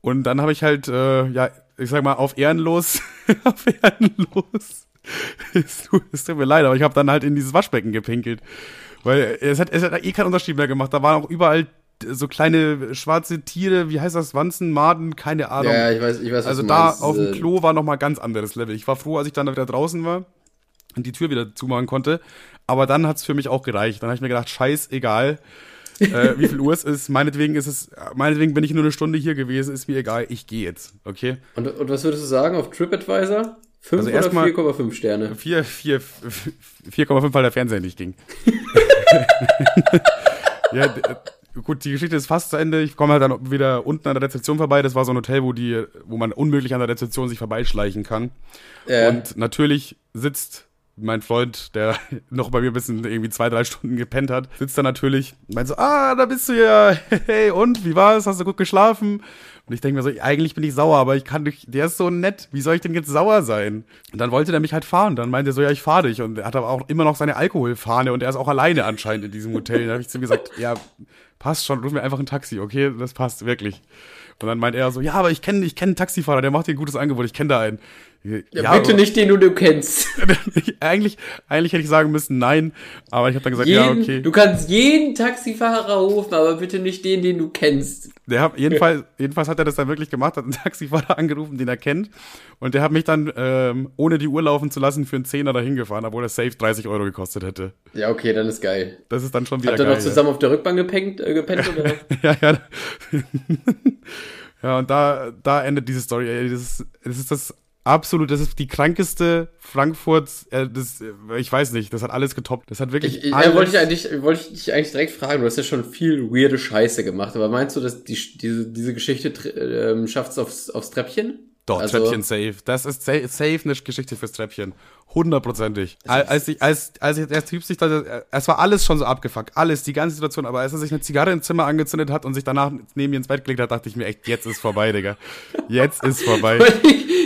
Und dann habe ich halt, äh, ja, ich sag mal, auf Ehrenlos, (laughs) auf Ehrenlos. Es tut, es tut mir leid, aber ich habe dann halt in dieses Waschbecken gepinkelt. Weil es hat, es hat eh keinen Unterschied mehr gemacht. Da waren auch überall so kleine schwarze Tiere, wie heißt das, Wanzen, Maden, keine Ahnung. Ja, ich weiß, ich weiß, Also da meinst. auf dem Äh, Klo war noch mal ganz anderes Level. Ich war froh, als ich dann wieder draußen war und die Tür wieder zumachen konnte. Aber dann hat's für mich auch gereicht. Dann habe ich mir gedacht, scheißegal, äh, wie viel Uhr es ist. Meinetwegen ist es, meinetwegen bin ich nur eine Stunde hier gewesen, ist mir egal, ich gehe jetzt. Okay? Und, und was würdest du sagen auf TripAdvisor? 5 Also oder erstmal- 4,5 Sterne? 4, 4, 4,5, weil der Fernseher nicht ging. (laughs) ja, äh, gut, die Geschichte ist fast zu Ende. Ich komme halt dann wieder unten an der Rezeption vorbei. Das war so ein Hotel, wo die, wo man unmöglich an der Rezeption sich vorbeischleichen kann. Ja. Und natürlich sitzt mein Freund, der (laughs) noch bei mir ein bisschen irgendwie zwei, drei Stunden gepennt hat, sitzt da natürlich und meint so, ah, da bist du ja. (laughs) Hey, und, wie war's? Hast du gut geschlafen? Und ich denke mir so, eigentlich bin ich sauer, aber ich kann nicht, der ist so nett, wie soll ich denn jetzt sauer sein? Und dann wollte der mich halt fahren. Dann meinte er so, ja, ich fahre dich. Und er hat aber auch immer noch seine Alkoholfahne und er ist auch alleine anscheinend in diesem Hotel. Dann habe ich zu ihm gesagt, (laughs) ja, passt schon, ruf mir einfach ein Taxi, okay? Das passt wirklich. Und dann meint er so, ja, aber ich kenne ich kenn einen Taxifahrer, der macht dir ein gutes Angebot, ich kenne da einen. Ja, bitte nicht den, du, du kennst. (laughs) eigentlich, eigentlich hätte ich sagen müssen, nein. Aber ich habe dann gesagt, Jeden, ja, okay. Du kannst jeden Taxifahrer rufen, aber bitte nicht den, den du kennst. Der hat, jedenfalls, (laughs) jedenfalls hat er das dann wirklich gemacht, hat einen Taxifahrer angerufen, den er kennt. Und der hat mich dann, ähm, ohne die Uhr laufen zu lassen, für einen Zehner dahin gefahren, obwohl er safe 30 Euro gekostet hätte. Ja, okay, dann ist geil. Das ist dann schon wieder Habt ihr geil. noch zusammen auf der Rückbank gepennt, äh, gepennt oder? (laughs) ja, ja. ja, und da, da endet diese Story. Das ist, das ist das absolut, das ist die krankeste Frankfurt, äh, das, äh, ich weiß nicht, das hat alles getoppt. Das hat wirklich Ich, ich, alles. äh, wollte ich eigentlich, wollte ich dich eigentlich direkt fragen, du hast ja schon viel weirde Scheiße gemacht, aber meinst du, dass die, diese, diese Geschichte ähm, schafft's aufs, aufs Treppchen? Doch, Also- Treppchen safe. Das ist safe, safe eine Geschichte fürs Treppchen. Hundertprozentig. Al- Als, ich, als, als ich, der Typ sich da, es war alles schon so abgefuckt. Alles, die ganze Situation. Aber als er sich eine Zigarre im Zimmer angezündet hat und sich danach neben mir ins Bett gelegt hat, dachte ich mir echt, jetzt ist vorbei, Digga. Jetzt ist vorbei. (laughs)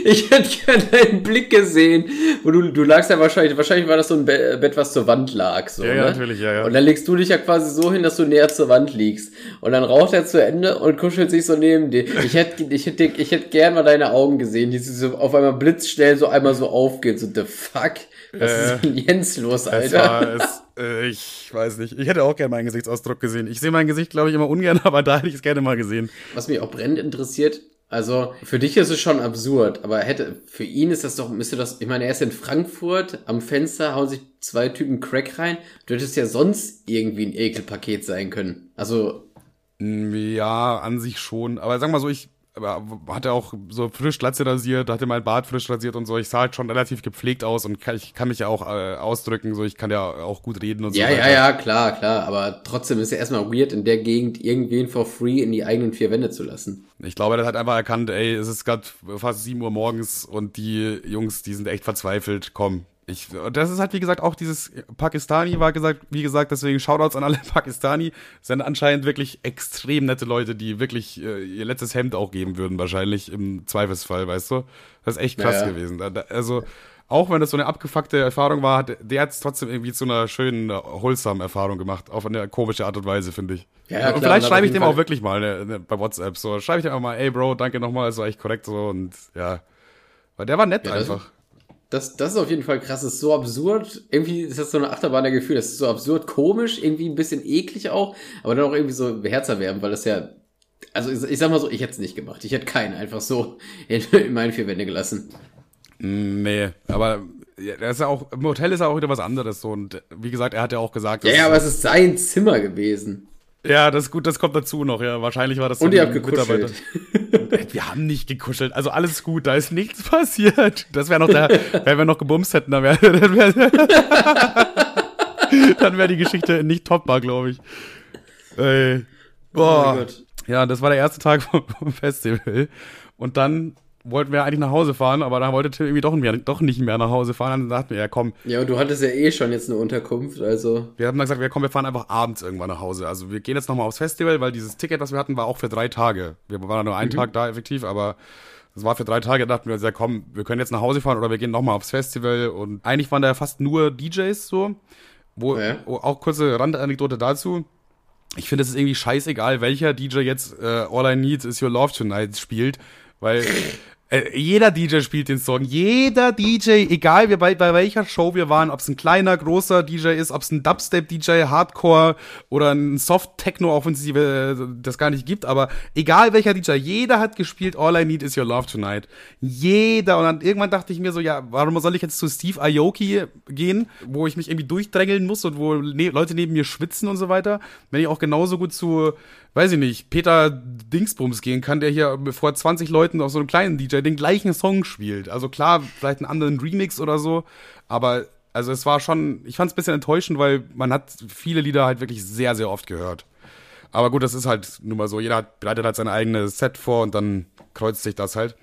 Ich, ich hätte gerne deinen Blick gesehen, wo du, du lagst ja wahrscheinlich, wahrscheinlich war das so ein Be Bett, was zur Wand lag, so, Ja, ne? ja, natürlich, ja, ja. Und dann legst du dich ja quasi so hin, dass du näher zur Wand liegst. Und dann raucht er zu Ende und kuschelt sich so neben dir. Ich hätte, ich hätte, ich hätte gern mal deine Augen gesehen, die so auf einmal blitzschnell so einmal so aufgeht. So, the fuck? Was Äh, ist denn Jens los, Es Alter? war, es, äh, ich weiß nicht. Ich hätte auch gerne meinen Gesichtsausdruck gesehen. Ich sehe mein Gesicht, glaube ich, immer ungern, (laughs) aber da hätte ich es gerne mal gesehen. Was mich auch brennend interessiert, also für dich ist es schon absurd, aber hätte, für ihn ist das doch, müsste das, ich meine, er ist in Frankfurt, am Fenster hauen sich zwei Typen Crack rein. Du hättest ja sonst irgendwie ein Ekelpaket sein können. Also, Mm, Ja, an sich schon. Aber sag mal so, ich hatte auch so frisch Glatze rasiert, hatte mein Bart frisch rasiert und so. Ich sah halt schon relativ gepflegt aus und kann, ich kann mich ja auch äh, ausdrücken, so ich kann ja auch gut reden und ja, so ja, weiter. ja, klar, klar, aber trotzdem ist ja erstmal weird, in der Gegend irgendwen for free in die eigenen vier Wände zu lassen. Ich glaube, er hat einfach erkannt, ey, es ist gerade fast 7 Uhr morgens und die Jungs, die sind echt verzweifelt. Komm. Ich, das ist halt, wie gesagt, auch dieses Pakistani war gesagt, wie gesagt, deswegen Shoutouts an alle (laughs) Pakistani. Sind anscheinend wirklich extrem nette Leute, die wirklich äh, ihr letztes Hemd auch geben würden, wahrscheinlich im Zweifelsfall, weißt du? Das ist echt krass Ja, ja. gewesen. Da, da, also, auch wenn das so eine abgefuckte Erfahrung war, hat der hat es trotzdem irgendwie zu einer schönen, äh, wholesome Erfahrung gemacht. Auf eine komische Art und Weise, finde ich. Ja, ja, und klar, vielleicht schreibe ich dem Fall- auch wirklich mal ne, ne, bei WhatsApp so. Schreibe ich dem einfach mal, ey Bro, danke nochmal, ist war echt korrekt so und ja. Weil der war nett Ja, das- einfach. Das, das ist auf jeden Fall krass. Das ist so absurd. Irgendwie ist das so eine Achterbahn der Gefühle. Das ist so absurd komisch, irgendwie ein bisschen eklig auch, aber dann auch irgendwie so herzerwärmend, weil das ja. Also ich, ich sag mal so, ich hätte es nicht gemacht. Ich hätte keinen einfach so (laughs) in, in meine vier Wände gelassen. Nee, aber ja, das ist ja auch, im Hotel ist ja auch wieder was anderes so und wie gesagt, er hat ja auch gesagt, Ja, dass- ja, aber es ist sein Zimmer gewesen. Ja, das ist gut, das kommt dazu noch, ja, wahrscheinlich war das Und ihr habt gekuschelt. Wir haben nicht gekuschelt, also alles gut, da ist nichts (laughs) passiert. Das wäre noch der, (laughs) wenn wir noch gebumst hätten, dann wäre (laughs) dann wär, dann wär die Geschichte nicht toppbar, glaube ich. Ey. Oh Boah. Gott. Ja, das war der erste Tag vom, vom Festival. Und dann wollten wir eigentlich nach Hause fahren, aber dann wollte Tim irgendwie doch, mehr, doch nicht mehr nach Hause fahren. Dann dachten wir, ja komm, Ja, und du hattest ja eh schon jetzt eine Unterkunft, also. wir haben dann gesagt, wir kommen, wir fahren einfach abends irgendwann nach Hause. Also wir gehen jetzt nochmal aufs Festival, weil dieses Ticket, was wir hatten, war auch für drei Tage. Wir waren nur einen Tag da effektiv, aber das war für drei Tage. Da dachten wir uns, ja komm, wir können jetzt nach Hause fahren oder wir gehen nochmal aufs Festival. Und eigentlich waren da ja fast nur DJs so. Wo, Ja. wo auch kurze Randanekdote dazu. Ich finde, es ist irgendwie scheißegal, welcher DJ jetzt äh, All I Need Is Your Love Tonight spielt, weil äh, jeder DJ spielt den Song. Jeder DJ, egal wir bei, bei welcher Show wir waren, ob es ein kleiner, großer DJ ist, ob es ein Dubstep-DJ, Hardcore oder ein Soft-Techno, auch wenn es äh, das gar nicht gibt, aber egal welcher DJ, jeder hat gespielt All I Need Is Your Love Tonight. Jeder. Und dann irgendwann dachte ich mir so, ja, warum soll ich jetzt zu Steve Aoki gehen, wo ich mich irgendwie durchdrängeln muss und wo ne Leute neben mir schwitzen und so weiter, wenn ich auch genauso gut zu, weiß ich nicht, Peter Dingsbums gehen kann, der hier vor 20 Leuten auf so einem kleinen DJ den gleichen Song spielt. Also klar, vielleicht einen anderen Remix oder so, aber also es war schon, ich fand es ein bisschen enttäuschend, weil man hat viele Lieder halt wirklich sehr, sehr oft gehört. Aber gut, das ist halt nun mal so. Jeder bereitet halt sein eigenes Set vor und dann kreuzt sich das halt.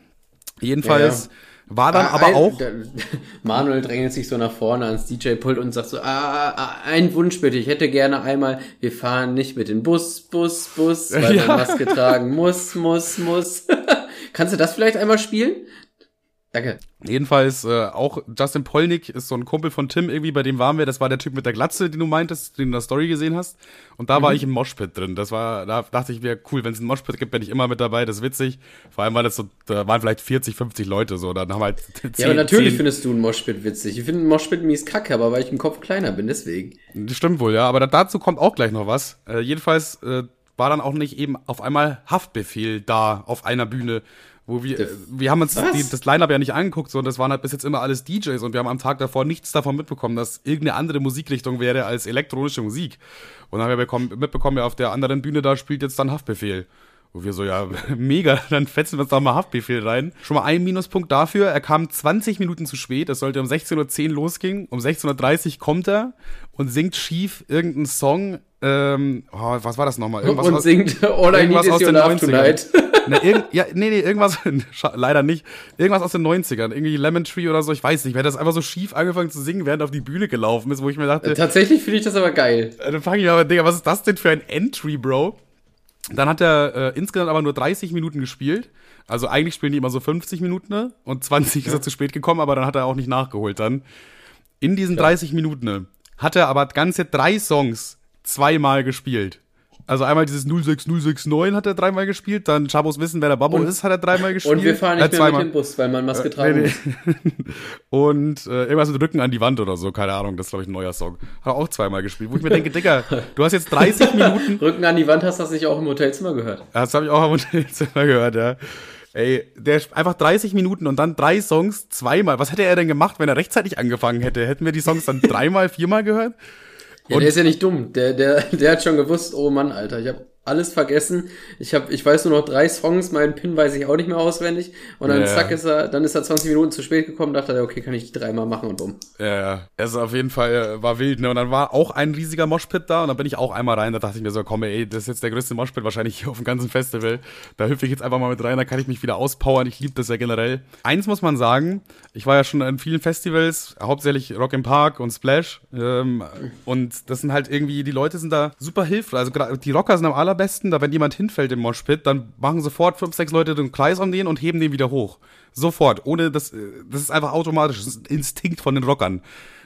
Jedenfalls war dann Ah, aber ein- auch. da- (laughs) Manuel drängelt sich so nach vorne ans DJ-Pult und sagt so, ah, ah, ein Wunsch bitte, ich hätte gerne einmal, wir fahren nicht mit dem Bus, Bus, Bus, weil (laughs) Ja. man Maske tragen muss, muss, muss. (laughs) Kannst du das vielleicht einmal spielen? Danke. Jedenfalls äh, auch Justin Polnick ist so ein Kumpel von Tim irgendwie, bei dem waren wir. Das war der Typ mit der Glatze, den du meintest, den du in der Story gesehen hast. Und da war ich im Moshpit drin. Das war, da dachte ich, wäre cool, wenn es einen Moshpit gibt, bin ich immer mit dabei. Das ist witzig. Vor allem, weil das so, da waren vielleicht 40, 50 Leute so. Dann haben wir halt 10, Ja, aber natürlich 10 findest du einen Moshpit witzig. Ich finde einen Moshpit mies kacke, aber weil ich im Kopf kleiner bin, deswegen. Das stimmt wohl, ja. Aber da, dazu kommt auch gleich noch was. Äh, jedenfalls äh, war dann auch nicht eben auf einmal Haftbefehl da auf einer Bühne. Wo wir, äh, wir haben uns die, das Line-Up ja nicht angeguckt, sondern das waren halt bis jetzt immer alles DJs und wir haben am Tag davor nichts davon mitbekommen, dass irgendeine andere Musikrichtung wäre als elektronische Musik. Und dann haben wir bekommen, mitbekommen, ja, auf der anderen Bühne da spielt jetzt dann Haftbefehl. Wo wir so, ja, (laughs) mega, dann fetzen wir uns da mal Haftbefehl rein. Schon mal ein Minuspunkt dafür, er kam 20 Minuten zu spät, es sollte um 16.10 Uhr losgehen, um 16.30 Uhr kommt er und singt schief irgendeinen Song, ähm, oh, was war das nochmal? Irgendwas und aus- singt All I Need Is Your den Love 90ern. Tonight. (laughs) Irgend, ja, nee, nee, irgendwas, (laughs) leider nicht. Irgendwas aus den 90ern. Irgendwie Lemon Tree oder so, ich weiß nicht. Wer das einfach so schief angefangen zu singen, während er auf die Bühne gelaufen ist, wo ich mir dachte, Tatsächlich finde ich das aber geil. äh, dann frage ich aber, Digga, was ist das denn für ein Entry, Bro? Dann hat er äh, insgesamt aber nur 30 Minuten gespielt. Also eigentlich spielen die immer so 50 Minuten ne? und 20 ist er zu spät gekommen, aber dann hat er auch nicht nachgeholt dann. In diesen 30 Minuten ne, hat er aber ganze drei Songs zweimal gespielt. Also einmal dieses 06069 hat er dreimal gespielt, dann Chabos Wissen, wer der Babbo Und- ist, hat er dreimal gespielt. Und wir fahren Äh, nicht mehr mit dem Bus, weil man Maske Äh, tragen nee, muss. nee. (laughs) Und äh, irgendwas mit Rücken an die Wand oder so, keine Ahnung, das ist, glaube ich, ein neuer Song. Hat er auch zweimal gespielt, wo ich mir denke, Digga, du hast jetzt 30 (laughs) Minuten Rücken an die Wand hast du das nicht auch im Hotelzimmer gehört. Das habe ich auch am Hotelzimmer gehört, ja. Ey, der einfach 30 Minuten und dann drei Songs zweimal. Was hätte er denn gemacht, wenn er rechtzeitig angefangen hätte? Hätten wir die Songs dann (laughs) dreimal, viermal gehört? Ja, Und- der ist ja nicht dumm. Der, der, (laughs) der hat schon gewusst, oh Mann, Alter, ich habe alles vergessen. Ich hab, ich weiß nur noch drei Songs, meinen Pin weiß ich auch nicht mehr auswendig. Und dann Ja. zack ist er, dann ist er 20 Minuten zu spät gekommen, dachte er, okay, kann ich die dreimal machen und bumm. Ja, ja. Es ist auf jeden Fall, äh, war wild, ne? Und dann war auch ein riesiger Moshpit da und dann bin ich auch einmal rein. Da dachte ich mir so, komm, ey, das ist jetzt der größte Moshpit wahrscheinlich hier auf dem ganzen Festival. Da hüpfe ich jetzt einfach mal mit rein, da kann ich mich wieder auspowern. Ich liebe das ja generell. Eins muss man sagen, ich war ja schon an vielen Festivals, hauptsächlich Rock im Park und Splash. Ähm, und das sind halt irgendwie, die Leute sind da super hilfreich. Also die Rocker sind am allerbesten, da wenn jemand hinfällt im Moshpit, dann machen sofort fünf, sechs Leute den Kreis um den und heben den wieder hoch. Sofort, ohne das, äh, das ist einfach automatisch, das ist ein Instinkt von den Rockern.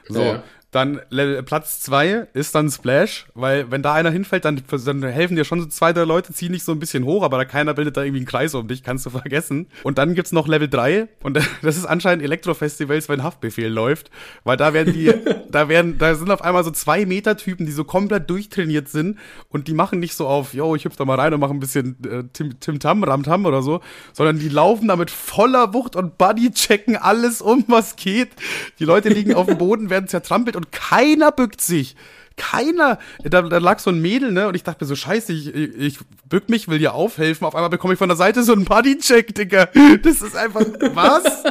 So, Ja. Dann Level, Platz zwei ist dann Splash, weil wenn da einer hinfällt, dann, dann helfen dir schon so zwei, drei Leute, ziehen dich so ein bisschen hoch, aber da keiner bildet da irgendwie einen Kreis um dich, kannst du (laughs) vergessen. Und dann gibt's noch Level drei und (laughs) das ist anscheinend Elektrofestivals, wenn Haftbefehl läuft, weil da werden die, (laughs) da werden, da sind auf einmal so zwei Meter Typen, die so komplett durchtrainiert sind und die machen nicht so auf, yo, ich hüpf da mal rein und mache ein bisschen äh, Tim, Tim Tam, Ram Tam oder so, sondern die laufen da mit voller Wucht und Buddy checken alles um, was geht. Die Leute liegen auf dem Boden, werden zertrampelt und keiner bückt sich. Keiner. Da, da lag so ein Mädel, ne? Und ich dachte mir so, scheiße, ich, ich, ich bück mich, will dir aufhelfen. Auf einmal bekomme ich von der Seite so einen Buddy-Check, Digga. Das ist einfach, was?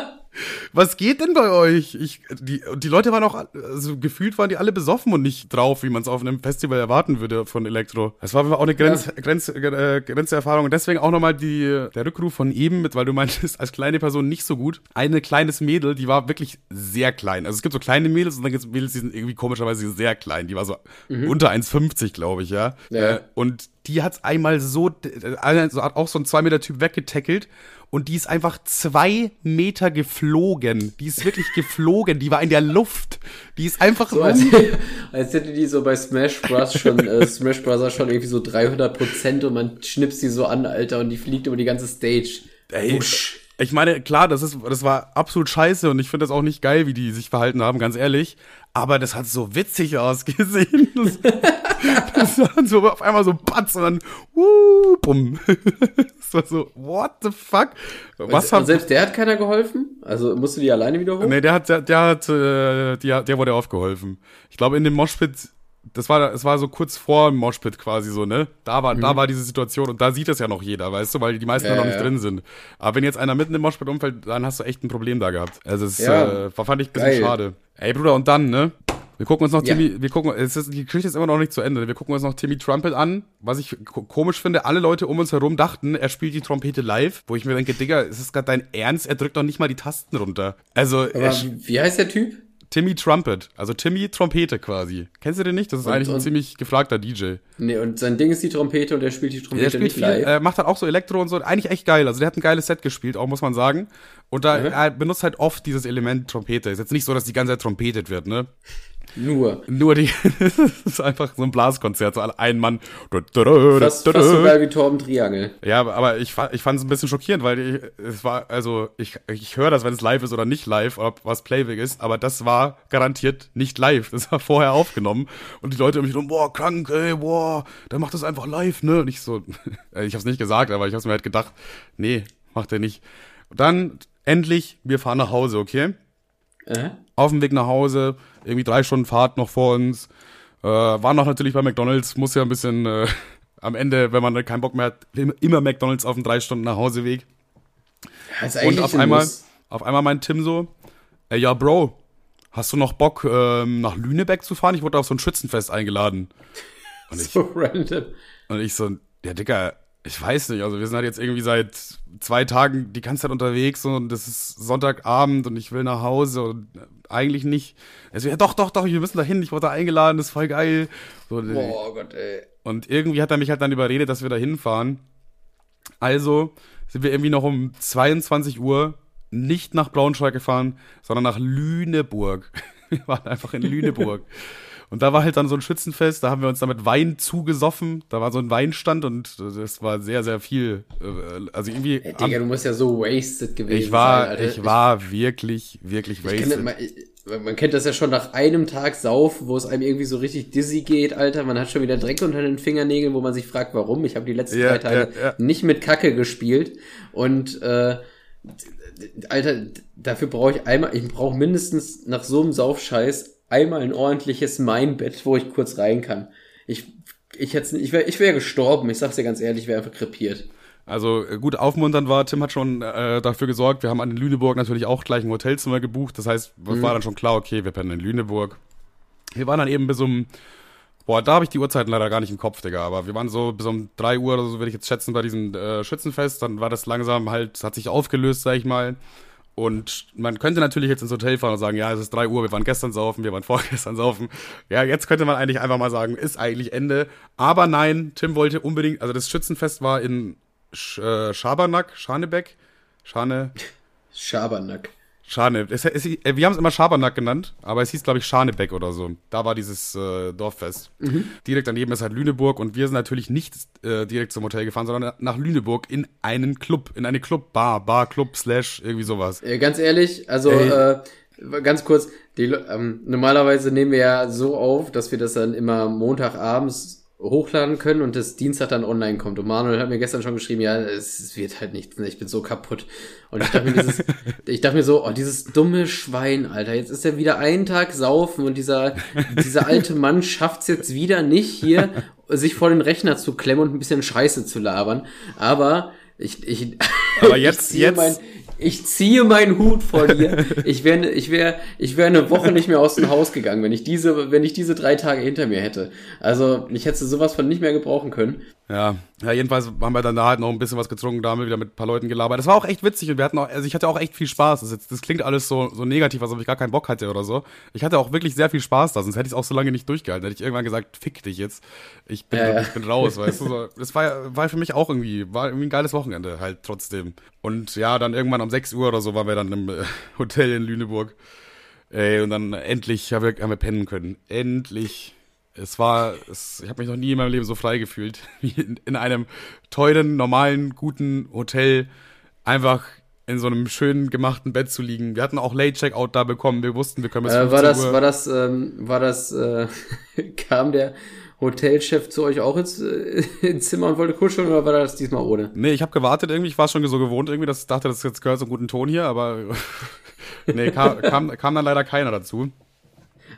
Was geht denn bei euch? Ich, die, die Leute waren auch, also gefühlt waren die alle besoffen und nicht drauf, wie man es auf einem Festival erwarten würde von Elektro. Es war auch eine Grenz, Grenz, äh, Grenzerfahrung. Und deswegen auch nochmal die, der Rückruf von eben mit, weil du meintest, als kleine Person nicht so gut. Eine kleines Mädel, die war wirklich sehr klein. Also es gibt so kleine Mädels und dann gibt es Mädels, die sind irgendwie komischerweise sehr klein. Die war so unter 1,50, glaube ich, ja. Ja. Äh, und die hat's einmal so, äh, also hat auch so ein 2 Meter Typ weggetackelt und die ist einfach zwei Meter geflogen. Die ist wirklich geflogen. Die war in der Luft. Die ist einfach So, als, (laughs) als hätte die so bei Smash Bros. schon, äh, Smash Bros. schon irgendwie so 300 Prozent und man schnipst die so an, Alter, und die fliegt über die ganze Stage. Ey, ich meine, klar, das ist, das war absolut scheiße und ich finde das auch nicht geil, wie die sich verhalten haben, ganz ehrlich. Aber das hat so witzig ausgesehen. (laughs) Das, das war so auf einmal so Patz und dann, uh, bumm. (laughs) Das war so, what the fuck? Was und haben, selbst der hat keiner geholfen? Also musst du die alleine wieder hoch? Nee, der hat, der, der hat, äh, der, der wurde aufgeholfen. Ich glaube, in dem Moshpit, das war, es war so kurz vor dem Moshpit quasi so, ne? Da war, da war diese Situation und da sieht das ja noch jeder, weißt du, weil die meisten Mhm. Ja, da noch nicht ja. drin sind. Aber wenn jetzt einer mitten im Moshpit umfällt, dann hast du echt ein Problem da gehabt. Also es Ja. äh, fand ich ein bisschen Geil. schade. Ey, Bruder, und dann, ne? Wir gucken uns noch Ja. Timmy, wir gucken, es ist, die Geschichte ist immer noch nicht zu Ende. Wir gucken uns noch Timmy Trumpet an. Was ich ko- komisch finde, alle Leute um uns herum dachten, er spielt die Trompete live, wo ich mir denke, Digga, ist das gerade dein Ernst? Er drückt doch nicht mal die Tasten runter. Also, wie heißt der Typ? Timmy Trumpet, also Timmy Trompete quasi. Kennst du den nicht? Das ist Und- eigentlich ein ziemlich gefragter DJ. Nee, und sein Ding ist die Trompete und er spielt die Der Trompete spielt nicht viel, live. äh, macht halt auch so Elektro und so. Eigentlich echt geil. Also der hat ein geiles Set gespielt, auch muss man sagen. Und da Mhm. er benutzt halt oft dieses Element Trompete. Ist jetzt nicht so, dass die ganze Zeit trompetet wird, ne? Nur. Nur die, (laughs) das ist einfach so ein Blaskonzert, so ein Mann. Fast, fast so geil wie Torben Triangel. Ja, aber- ich, ich fand es ein bisschen schockierend, weil ich, es war, also ich, ich höre das, wenn es live ist oder nicht live, ob was Playback ist, aber das war garantiert nicht live. Das war vorher aufgenommen und die Leute um mich rum, boah, krank, ey, boah, dann macht das einfach live, ne? Und ich so, (laughs) ich hab's nicht gesagt, aber ich hab's mir halt gedacht, nee, macht er nicht. Und dann endlich, wir fahren nach Hause, okay? Äh? Auf dem Weg nach Hause, irgendwie drei Stunden Fahrt noch vor uns. Äh, waren noch natürlich bei McDonalds, muss ja ein bisschen äh, (laughs) am Ende, wenn man keinen Bock mehr hat, immer McDonalds auf dem drei Stunden nach Hauseweg. Ja, ist Und auf ein einmal, auf einmal meint Tim so, ey, ja, Bro, hast du noch Bock, ähm, nach Lünebeck zu fahren? Ich wurde auf so ein Schützenfest eingeladen. Und (laughs) ich, So random. und ich so, ja, Dicker, ich weiß nicht, also wir sind halt jetzt irgendwie seit zwei Tagen die ganze Zeit unterwegs und das ist Sonntagabend und ich will nach Hause und eigentlich nicht. Also, ja, doch, doch, doch, wir müssen da hin, ich wurde da eingeladen, das ist voll geil. So, Boah, oh Gott, ey. und irgendwie hat er mich halt dann überredet, dass wir da hinfahren. Also sind wir irgendwie noch um 22 Uhr nicht nach Braunschweig gefahren, sondern nach Lüneburg. (laughs) Wir waren einfach in Lüneburg. (laughs) Und da war halt dann so ein Schützenfest, da haben wir uns damit Wein zugesoffen. Da war so ein Weinstand und das war sehr, sehr viel. äh, Also irgendwie. Ey, Digga, du musst ja so wasted gewesen ich war, sein, Alter. ich war wirklich, wirklich Ich kenn, wasted. man, kennt das ja schon nach einem Tag Saufen, wo es einem irgendwie so richtig dizzy geht, Alter. Man hat schon wieder Dreck unter den Fingernägeln, wo man sich fragt, warum. Ich habe die letzten Ja, drei Tage ja, ja. nicht mit Kacke gespielt. Und äh, Alter, dafür brauche ich einmal, ich brauche mindestens nach so einem Saufscheiß einmal ein ordentliches Mainbett, wo ich kurz rein kann. Ich, ich hätte, ich wäre, ich wäre gestorben. Ich sag's dir ganz ehrlich, ich wäre einfach krepiert. Also äh, gut aufmunternd war, Tim hat schon äh, dafür gesorgt, wir haben an Lüneburg natürlich auch gleich ein Hotelzimmer gebucht. Das heißt, es war dann schon klar, okay, wir pennen in Lüneburg. Wir waren dann eben bis um, boah, da habe ich die Uhrzeiten leider gar nicht im Kopf, Digga, aber wir waren so bis um 3 Uhr oder so, würde ich jetzt schätzen, bei diesem äh, Schützenfest. Dann war das langsam halt, hat sich aufgelöst, sag ich mal. Und man könnte natürlich jetzt ins Hotel fahren und sagen, ja, es ist 3 Uhr, wir waren gestern saufen, wir waren (laughs) vorgestern saufen. Ja, jetzt könnte man eigentlich einfach mal sagen, ist eigentlich Ende. Aber nein, Tim wollte unbedingt, also das Schützenfest war in Sch äh, Schabernack, Scharnebeck, Schane, Schabernack. Schane. Es, es, äh, wir haben es immer Schabernack genannt, aber es hieß, glaube ich, Scharnebeck oder so. Da war dieses äh, Dorffest. Direkt daneben ist halt Lüneburg und wir sind natürlich nicht äh, direkt zum Hotel gefahren, sondern nach Lüneburg in einen Club, in eine Clubbar, Bar, Club, Slash, irgendwie sowas. Äh, ganz ehrlich, also äh, ganz kurz, die, ähm, normalerweise nehmen wir ja so auf, dass wir das dann immer Montagabends hochladen können und das Dienstag dann online kommt. Und Manuel hat mir gestern schon geschrieben, ja, es, es wird halt nichts, ne, ich bin so kaputt. Und ich dachte mir, dieses, (laughs) ich dachte mir so, oh, dieses dumme Schwein, Alter, jetzt ist er wieder einen Tag saufen und dieser, dieser alte Mann schafft's jetzt wieder nicht hier, sich vor den Rechner zu klemmen und ein bisschen Scheiße zu labern. Aber ich, ich, Aber jetzt- (laughs) ich jetzt- mein, ich ziehe meinen Hut vor dir. (laughs) Ich wäre ich wär, ich wär eine Woche nicht mehr aus dem Haus gegangen, wenn ich diese, wenn ich diese drei Tage hinter mir hätte. Also ich hätte sowas von nicht mehr gebrauchen können. Ja, ja, jedenfalls haben wir dann da halt noch ein bisschen was getrunken, da haben wir wieder mit ein paar Leuten gelabert. Das war auch echt witzig und wir hatten auch, also ich hatte auch echt viel Spaß. Das, jetzt, das klingt alles so, so negativ, als ob ich gar keinen Bock hatte oder so. Ich hatte auch wirklich sehr viel Spaß da, sonst hätte ich es auch so lange nicht durchgehalten. Hätte ich irgendwann gesagt, fick dich jetzt. Ich bin, Ja, ja. ich bin raus, weißt du. So. (laughs) Das war, war für mich auch irgendwie, war irgendwie ein geiles Wochenende halt trotzdem. Und ja, dann irgendwann um 6 Uhr oder so waren wir dann im äh, (laughs) Hotel in Lüneburg. Ey, und dann endlich haben wir, haben wir pennen können. Endlich. Es war, es, ich habe mich noch nie in meinem Leben so frei gefühlt, (laughs) wie in, in einem teuren, normalen, guten Hotel einfach in so einem schönen gemachten Bett zu liegen. Wir hatten auch Late Checkout da bekommen. Wir wussten, wir können bis Äh, 15 war das, Uhr. war das, ähm, war das, äh, (laughs) kam der Hotelchef zu euch auch ins, äh, (laughs) ins Zimmer und wollte kuscheln oder war das diesmal ohne? Nee, ich habe gewartet irgendwie. Ich war schon so gewohnt irgendwie, dass ich dachte, das jetzt gehört zum guten Ton hier, aber (laughs) nee, kam, kam, kam dann leider keiner dazu.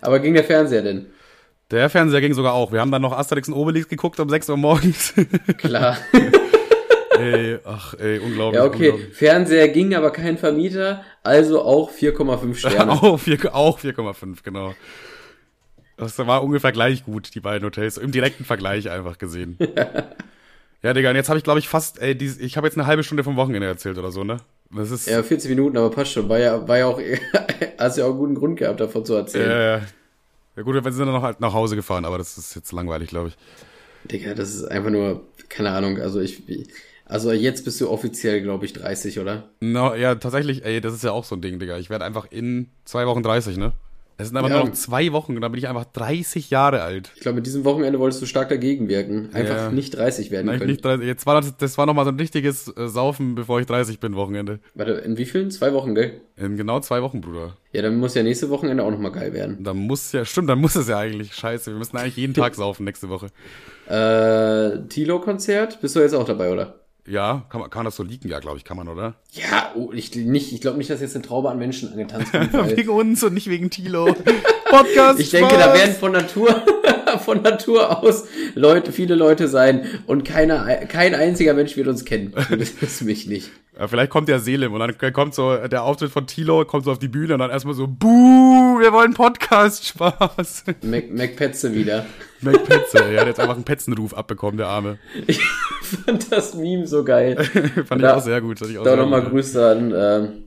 Aber ging der Fernseher denn? Der Fernseher ging sogar auch. Wir haben dann noch Asterix und Obelix geguckt um 6 Uhr morgens. (laughs) Klar. ey, ach, ey, unglaublich. ja, okay. unglaublich. Fernseher ging, aber kein Vermieter, also auch 4,5 Sterne. Auch 4 auch 4,5, genau. Das war ungefähr gleich gut, die beiden Hotels. Im direkten Vergleich einfach gesehen. (laughs) ja, Digga, und jetzt habe ich, glaube ich, fast, ey, dies, ich habe jetzt eine halbe Stunde vom Wochenende erzählt oder so, ne? Das ist. Ja, 40 Minuten, aber passt schon. War ja, war ja auch, (laughs) hast ja auch einen guten Grund gehabt, davon zu erzählen. äh, ja gut, wir sind dann noch halt nach Hause gefahren, aber das ist jetzt langweilig, glaube ich. Digga, das ist einfach nur, keine Ahnung, also ich, also jetzt bist du offiziell, glaube ich, 30, oder? No, ja, tatsächlich, ey, das ist ja auch so ein Ding, Digga. Ich werde einfach in zwei Wochen 30, ne? Es sind einfach Ja. nur noch zwei Wochen und dann bin ich einfach 30 Jahre alt. Ich glaube, mit diesem Wochenende wolltest du stark dagegen wirken. Einfach Ja. nicht 30 werden Nein, können. nicht 30. Jetzt war das, das war noch mal so ein richtiges äh, Saufen, bevor ich 30 bin, Wochenende. Warte, in wie vielen? Zwei Wochen, gell? In genau zwei Wochen, Bruder. Ja, dann muss ja nächste Wochenende auch nochmal geil werden. Da muss ja, stimmt, dann muss es ja eigentlich. Scheiße, wir müssen eigentlich jeden (laughs) Tag saufen nächste Woche. Äh, Tilo-Konzert? Bist du jetzt auch dabei, oder? Ja, kann man, kann das so liegen? Ja, glaube ich, kann man, oder? Ja, oh, ich nicht, ich glaube nicht, dass jetzt eine Traube an Menschen angetanzt (laughs) wird. Wegen uns und nicht wegen Tilo. Podcast. Ich denke, Spaß. da werden von Natur, von Natur aus Leute, viele Leute sein und keiner, kein einziger Mensch wird uns kennen. (laughs) Das ist mich nicht. Ja, vielleicht kommt ja Selim und dann kommt so der Auftritt von Tilo, kommt so auf die Bühne und dann erstmal so, Buh, wir wollen Podcast, (laughs) Spaß. Mac, Mac Petze wieder. Mac Petze, er hat jetzt einfach einen Petzenruf abbekommen, der Arme. (laughs) Ich fand das Meme so geil. Fand ich Da- auch sehr gut. Fand ich auch Da nochmal. Grüße an, ähm,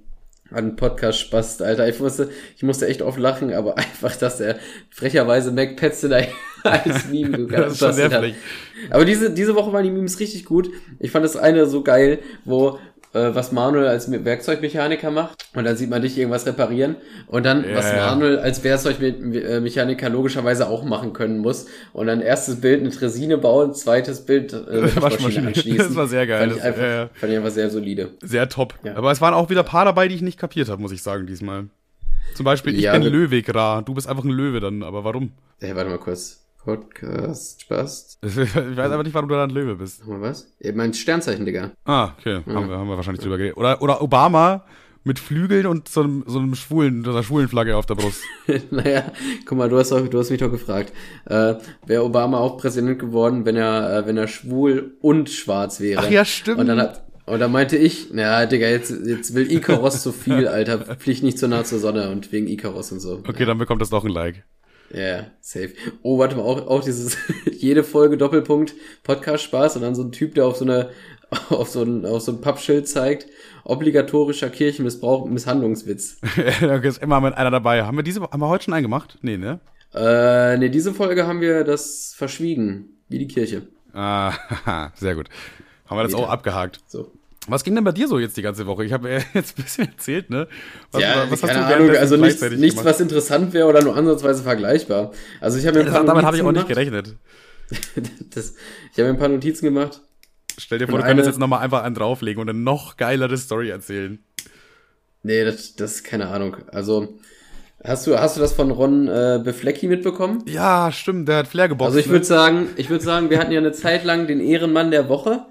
an Podcast Spast, Alter. Ich musste, ich musste echt oft lachen, aber (laughs) einfach, dass er frecherweise Mac Petze da (laughs) als Meme (laughs) Das ist schon sehr hat. Aber diese, diese Woche waren die Memes richtig gut. Ich fand das eine so geil, wo äh, was Manuel als Werkzeugmechaniker macht. Und dann sieht man dich irgendwas reparieren. Und dann, Ja, was. Manuel als Werkzeugmechaniker logischerweise auch machen können muss. Und dann erstes Bild eine Tresine bauen, zweites Bild äh, eine Waschmaschine. (laughs) Anschließen. Das war sehr geil. Fand ich einfach, ja, ja. Fand ich einfach sehr solide. Sehr top. Ja. Aber es waren auch wieder paar dabei, die ich nicht kapiert habe, muss ich sagen, diesmal. Zum Beispiel, ich bin wir- Löwig Ra. Du bist einfach ein Löwe dann, aber warum? Hey, warte mal kurz. Podcast, Spaß. (laughs) Ich weiß aber nicht, warum du da ein Löwe bist. Was? Ja, mein Sternzeichen, Digga. Ah, okay. Haben, wir, haben wir wahrscheinlich drüber geredet. Oder, oder Obama mit Flügeln und so einem, so einem schwulen, so einer schwulen Flagge auf der Brust. (laughs) naja, guck mal, du hast, doch, du hast mich doch gefragt. Äh, Wäre Obama auch Präsident geworden, wenn er, äh, wenn er schwul und schwarz wäre? Ach ja, stimmt. Und dann, hat, und dann meinte ich, naja, Digga, jetzt, jetzt will Ikaros zu viel, Alter. Flieg nicht so nah zur Sonne und wegen Ikaros und so. Okay, dann bekommt das doch ein Like. Ja, yeah, safe. Oh, warte mal, auch, auch dieses, (laughs) jede Folge Doppelpunkt, Podcast Spaß und dann so ein Typ, der auf so eine, (laughs) auf so ein, auf so ein Pappschild zeigt, obligatorischer Kirchenmissbrauch, Misshandlungswitz. (laughs) da ist immer mit einer dabei. Haben wir diese, haben wir heute schon einen gemacht? Nee, ne? Äh, nee, diese Folge haben wir das verschwiegen, wie die Kirche. Ah, sehr gut. Haben wir das Wieder. auch abgehakt. So. Was ging denn bei dir so jetzt die ganze Woche? Ich habe (laughs) jetzt ein bisschen erzählt, ne? Was, ja, was keine du Ahnung, also nichts, nichts was interessant wäre oder nur ansatzweise vergleichbar. Also ich habe mir ein paar damit habe ich auch nicht gerechnet. (laughs) Das, ich habe mir ein paar Notizen gemacht. Stell dir vor, du könntest eine- jetzt nochmal einfach einen drauflegen und eine noch geilere Story erzählen. Nee, das, das ist keine Ahnung. Also, hast du, hast du das von Ron äh, Beflecki mitbekommen? Ja, stimmt, der hat Flair geboxt. Also ich ne? würde sagen, ich würde sagen, wir hatten ja eine Zeit lang den Ehrenmann der Woche.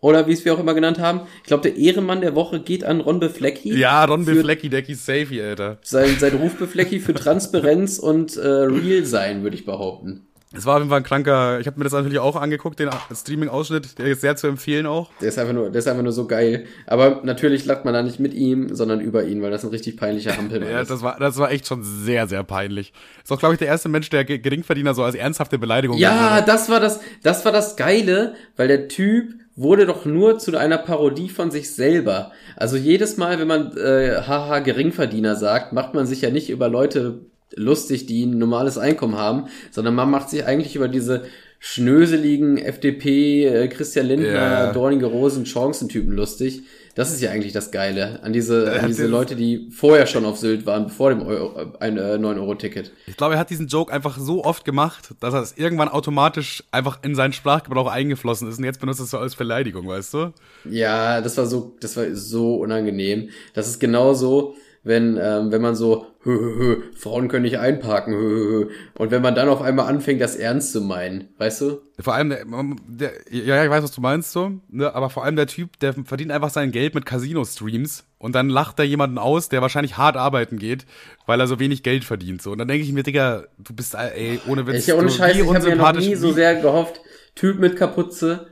Oder wie es wir auch immer genannt haben. Ich glaube, der Ehrenmann der Woche geht an Ron Beflecki. Ja, Ron Beflecki, Decky Safety, Alter. Sein, sein Ruf Beflecki für Transparenz und äh, Real sein, würde ich behaupten. Es war auf jeden Fall ein kranker, ich habe mir das natürlich auch angeguckt, den Streaming-Ausschnitt, der ist sehr zu empfehlen auch. Der ist einfach nur, der ist einfach nur so geil. Aber natürlich lacht man da nicht mit ihm, sondern über ihn, weil das ein richtig peinlicher Hampelmann Ja, ist. das war, das war echt schon sehr, sehr peinlich. Ist auch, glaube ich, der erste Mensch, der Ge- Geringverdiener so als ernsthafte Beleidigung Ja, das war das, das war das Geile, weil der Typ wurde doch nur zu einer Parodie von sich selber. Also jedes Mal, wenn man äh, haha Geringverdiener sagt, macht man sich ja nicht über Leute lustig, die ein normales Einkommen haben, sondern man macht sich eigentlich über diese schnöseligen FDP, äh, Christian Lindner, Ja. dornige Rosen, Chancentypen lustig. Das ist ja eigentlich das Geile an diese, an diese Leute, die vorher schon auf Sylt waren, bevor dem Euro, ein äh, 9-Euro-Ticket. Ich glaube, er hat diesen Joke einfach so oft gemacht, dass er es irgendwann automatisch einfach in seinen Sprachgebrauch eingeflossen ist und jetzt benutzt er es so als Beleidigung, weißt du? Ja, das war so, das war so unangenehm. Das ist genauso, wenn, ähm, wenn man so, hö, hö, hö, Frauen können nicht einparken, hö, hö, hö. Und wenn man dann auf einmal anfängt, das ernst zu meinen, weißt du? Vor allem, der, der, ja, ja, ich weiß, was du meinst, so, ne, aber vor allem der Typ, der verdient einfach sein Geld mit Casino-Streams und dann lacht er jemanden aus, der wahrscheinlich hart arbeiten geht, weil er so wenig Geld verdient, so. Und dann denke ich mir, Digga, du bist, ey, ohne Witz, Ich ja ohne Scheiß, ich habe mir noch nie so sehr gehofft, Typ mit Kapuze,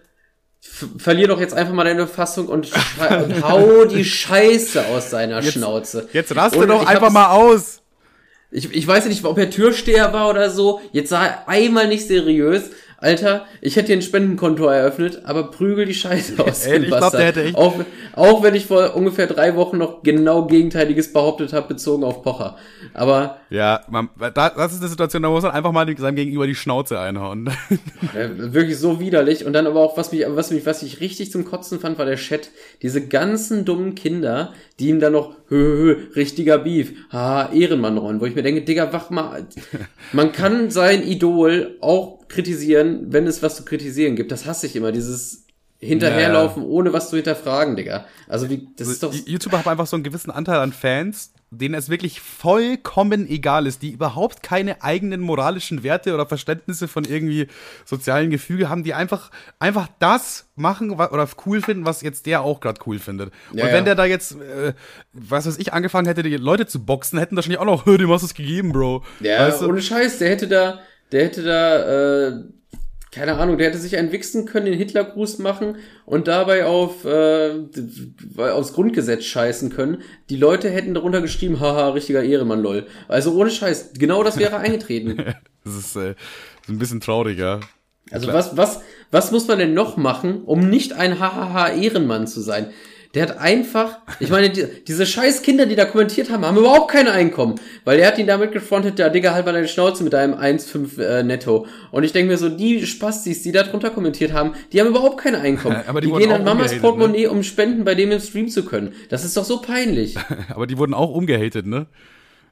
verlier doch jetzt einfach mal deine Fassung und, (laughs) und hau die Scheiße aus seiner Schnauze. Jetzt raste Und doch einfach mal aus. Ich, ich weiß ja nicht, ob er Türsteher war oder so. Jetzt sah er einmal nicht seriös. Alter, ich hätte hier ein Spendenkonto eröffnet, aber prügel die Scheiße (laughs) aus. Ey, dem ich glaub, Bastard. der hätte echt- Auch, auch wenn ich vor ungefähr drei Wochen noch genau Gegenteiliges behauptet habe, bezogen auf Pocher. Aber Ja, man, da, das ist eine Situation, da muss man einfach mal seinem Gegenüber die Schnauze einhauen. (laughs) wirklich so widerlich. Und dann aber auch, was mich, was mich, was ich richtig zum Kotzen fand, war der Chat. Diese ganzen dummen Kinder, die ihm dann noch, hö, hö, richtiger Beef, haha, Ehrenmann rollen, wo ich mir denke, Digga, wach mal. (laughs) Man kann sein Idol auch kritisieren, wenn es was zu kritisieren gibt. Das hasse ich immer, dieses Hinterherlaufen, ohne was zu hinterfragen, Digga. Also wie, das ist doch. YouTuber haben einfach so einen gewissen Anteil an Fans, denen es wirklich vollkommen egal ist, die überhaupt keine eigenen moralischen Werte oder Verständnisse von irgendwie sozialen Gefüge haben, die einfach einfach das machen oder cool finden, was jetzt der auch gerade cool findet. Ja, Und wenn ja. der da jetzt, äh, was weiß ich, angefangen hätte, die Leute zu boxen, hätten wahrscheinlich auch noch, "Hö, dem hast du es gegeben, Bro. Ja, weißt du? ohne Scheiß, der hätte da, der hätte da, äh, keine Ahnung, der hätte sich einen wichsen können, den Hitlergruß machen und dabei auf äh, aufs Grundgesetz scheißen können. Die Leute hätten darunter geschrieben, haha, richtiger Ehrenmann, lol. Also ohne Scheiß, genau das wäre (laughs) eingetreten. Das ist, äh, ein bisschen traurig, ja. Also was, was, was muss man denn noch machen, um nicht ein hahaha Ehrenmann zu sein? Der hat einfach, ich meine, die, diese scheiß Kinder, die da kommentiert haben, haben überhaupt kein Einkommen. Weil er hat ihn damit gefrontet, der Digga, halt mal deine Schnauze mit deinem 1,5 äh, netto. Und ich denke mir so, die Spastis, die da drunter kommentiert haben, die haben überhaupt kein Einkommen. (laughs) Aber die die gehen an Mamas umgehatet, Portemonnaie, um Spenden bei dem im Stream zu können. Das ist doch so peinlich. (laughs) Aber die wurden auch umgehatet, ne?